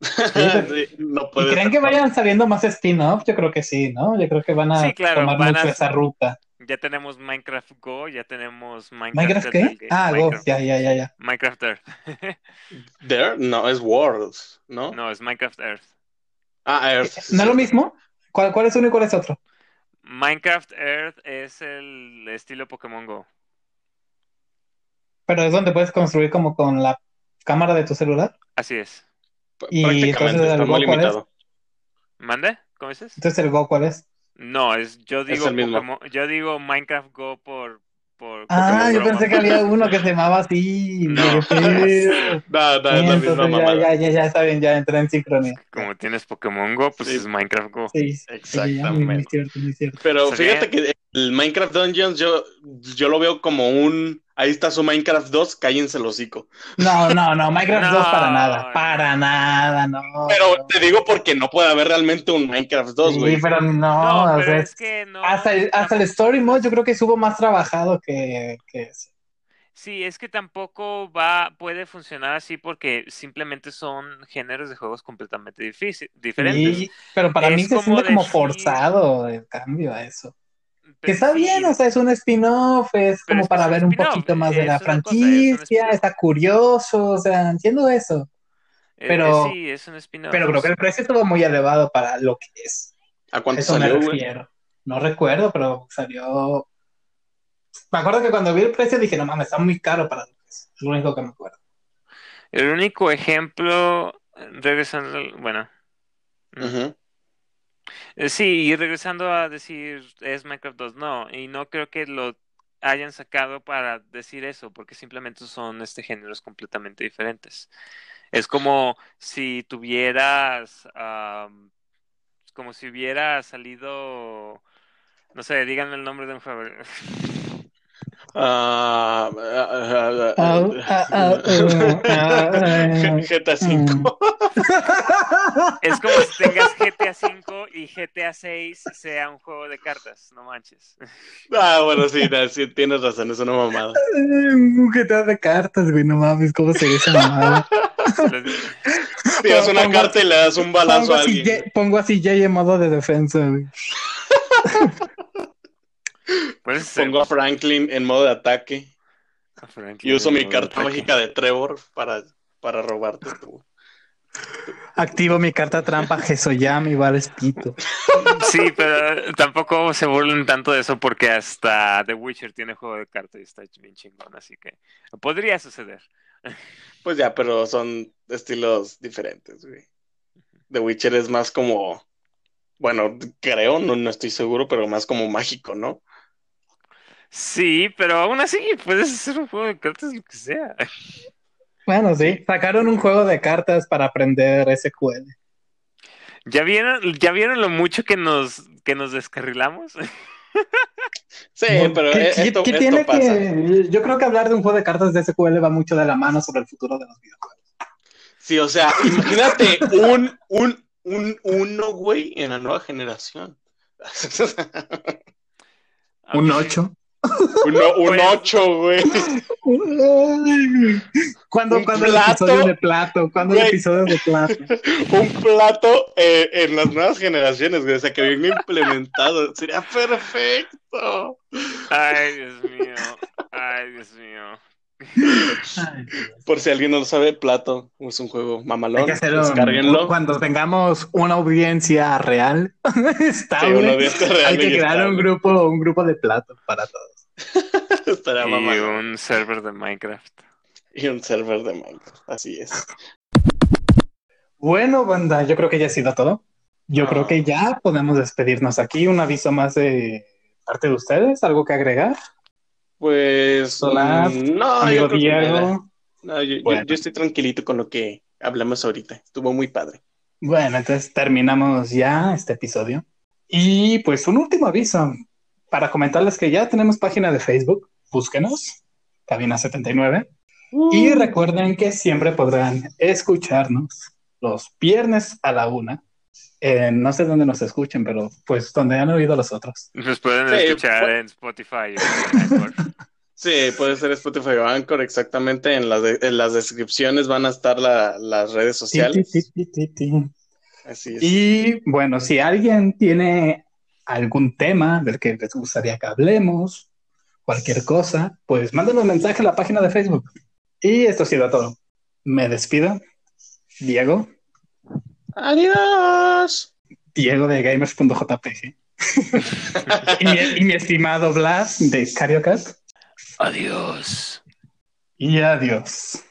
Sí, no ¿Y creen que vayan saliendo más spin-off? Yo creo que sí, ¿no? Yo creo que van a Sí, claro, tomar van a- mucho esa ruta. Ya tenemos Minecraft Go, ya tenemos Minecraft, ¿Minecraft Earth qué? Ah, Go, ya, ya, ya, ya. Minecraft Earth. There? No, es Worlds, ¿no? no, es Minecraft Earth. Ah, Earth. sí, ¿No es lo mismo? ¿Cuál, ¿Cuál es uno y cuál es otro? Minecraft Earth es el estilo Pokémon Go. Pero es donde puedes construir como con la cámara de tu celular. Así es. P- Y Prácticamente, entonces, está ¿el muy Go cuál es? limitado. ¿Mande? ¿Cómo dices? Entonces el Go, ¿cuál es? No, es yo digo el mismo. Pokémon- yo digo Minecraft Go por por Ah, yo Broma. pensé que había uno que se llamaba así. No. No, no, es la misma entonces ya, mamada. ya, ya, ya está bien, ya entré en sincronía. Como tienes Pokémon Go, pues Sí. es Minecraft Go. Sí, Exactamente. muy cierto, muy cierto. Pero fíjate que el Minecraft Dungeons yo, yo lo veo como un... Ahí está su Minecraft 2, cállense el hocico. No, no, no, Minecraft No, 2 para nada, no. para nada, no. Pero no. te digo porque no puede haber realmente un Minecraft 2, Sí, güey. pero no, No, o pero sea, es que no. hasta, el, hasta el Story Mode yo creo que estuvo más trabajado que, que eso. Sí, es que tampoco va, puede funcionar así porque simplemente son géneros de juegos completamente difícil, diferentes. Sí, pero para Es mí se como siente como decir- forzado el cambio a eso. Que Pero está sí, bien, o sea, es un spin-off, es Pero como es para ver un poquito más de es la una cosa, es franquicia, está curioso, o sea, entiendo eso. eh, pero- eh, sí, es un spin-off. Pero creo que el precio estuvo muy elevado para lo que es. ¿A cuánto Eso me salió, güey? refiero. No recuerdo, pero salió. Me acuerdo que cuando vi el precio dije, no mames, está muy caro para lo que es. Es lo único que me acuerdo. El único ejemplo, regresando, bueno, Ujú. Eh, sí, y regresando a decir es Minecraft 2, no, y no creo que lo hayan sacado para decir eso, porque simplemente son este géneros completamente diferentes. Es como si tuvieras, am, como si hubiera salido, no sé, díganme el nombre de un juego. Ah, ah, ah, Ah, ah, ah, ah, ah, GTA 5. Es como si tengas GTA V y GTA 6 sea un juego de cartas, no manches. Ah, bueno, sí, no, sí, tienes razón, es una mamada. Un GTA de cartas, güey, no mames, ¿cómo se dice mamada? Tiras una Pongo- carta y le das un balazo Pongo a alguien. Pongo así Jay en modo de defensa, güey. Pongo a Franklin en modo de ataque Franklin y uso mi carta mágica de Trevor para, para robarte tu. Activo mi carta trampa Jesoyam y vales pito. Sí, pero tampoco se burlen tanto de eso porque hasta The Witcher tiene juego de cartas y está bien chingón, así que podría suceder. Pues ya, pero son estilos diferentes, güey. The Witcher es más como. Bueno, creo, no, no estoy seguro, pero más como mágico, ¿no? Sí, pero aún así puedes hacer un juego de cartas lo que sea. Bueno, sí, sacaron un juego de cartas para aprender SQL. ¿Ya vieron, ya vieron lo mucho que nos, que nos descarrilamos? Sí, pero ¿Qué- qué- esto, qué esto tiene pasa. que- Yo creo que hablar de un juego de cartas de SQL va mucho de la mano sobre el futuro de los videojuegos. Sí, o sea, imagínate un, un, un uno, güey, en la nueva generación. Un 8. Un Pues- ocho, güey. ¿Cuándo, Un cuándo el plato. episodio de plato? ¿Cuándo el Güey. episodio de plato? Un plato eh, en las nuevas generaciones, güey. O sea, que bien implementado. Sería perfecto. Ay, Dios mío. Ay, Dios mío. Por si alguien no lo sabe, Plato es un juego Hay mamalón. que hacerlo Descárguenlo. cuando tengamos una audiencia real, Sí, estable. una audiencia real hay que crear un grupo, un grupo de plato para todos. Estaría Y mamalón. un server de Minecraft. Y un server de Minecraft. Así es. Bueno, banda, yo creo que ya ha sido todo. Yo Ah. creo que ya podemos despedirnos aquí. Un aviso más de parte de ustedes, algo que agregar. Pues. Hola, no, yo creo que nada. Diego. No, yo, yo- Bueno. yo estoy tranquilito con lo que hablamos ahorita. Estuvo muy padre. Bueno, entonces terminamos ya este episodio. Y pues un último aviso para comentarles que ya tenemos página de Facebook. Búsquenos, Cabina79. Y recuerden que siempre podrán escucharnos los viernes a la una. Eh, no sé dónde nos escuchen, pero pues donde han oído los otros. Nos pueden Sí, escuchar en Spotify. y en Anchor. Sí, puede ser Spotify o Anchor, exactamente. En, las de- en las descripciones van a estar la- las redes sociales. ti, ti, ti. Así es. Y bueno, si alguien tiene algún tema del que les gustaría que hablemos, cualquier cosa, pues mándenos un mensaje a la página de Facebook. Y esto ha sido todo. Me despido. Diego, Adiós. Diego de gamers.jpg. y, mi, y mi estimado Blas de Cariocat. Adiós. Y adiós.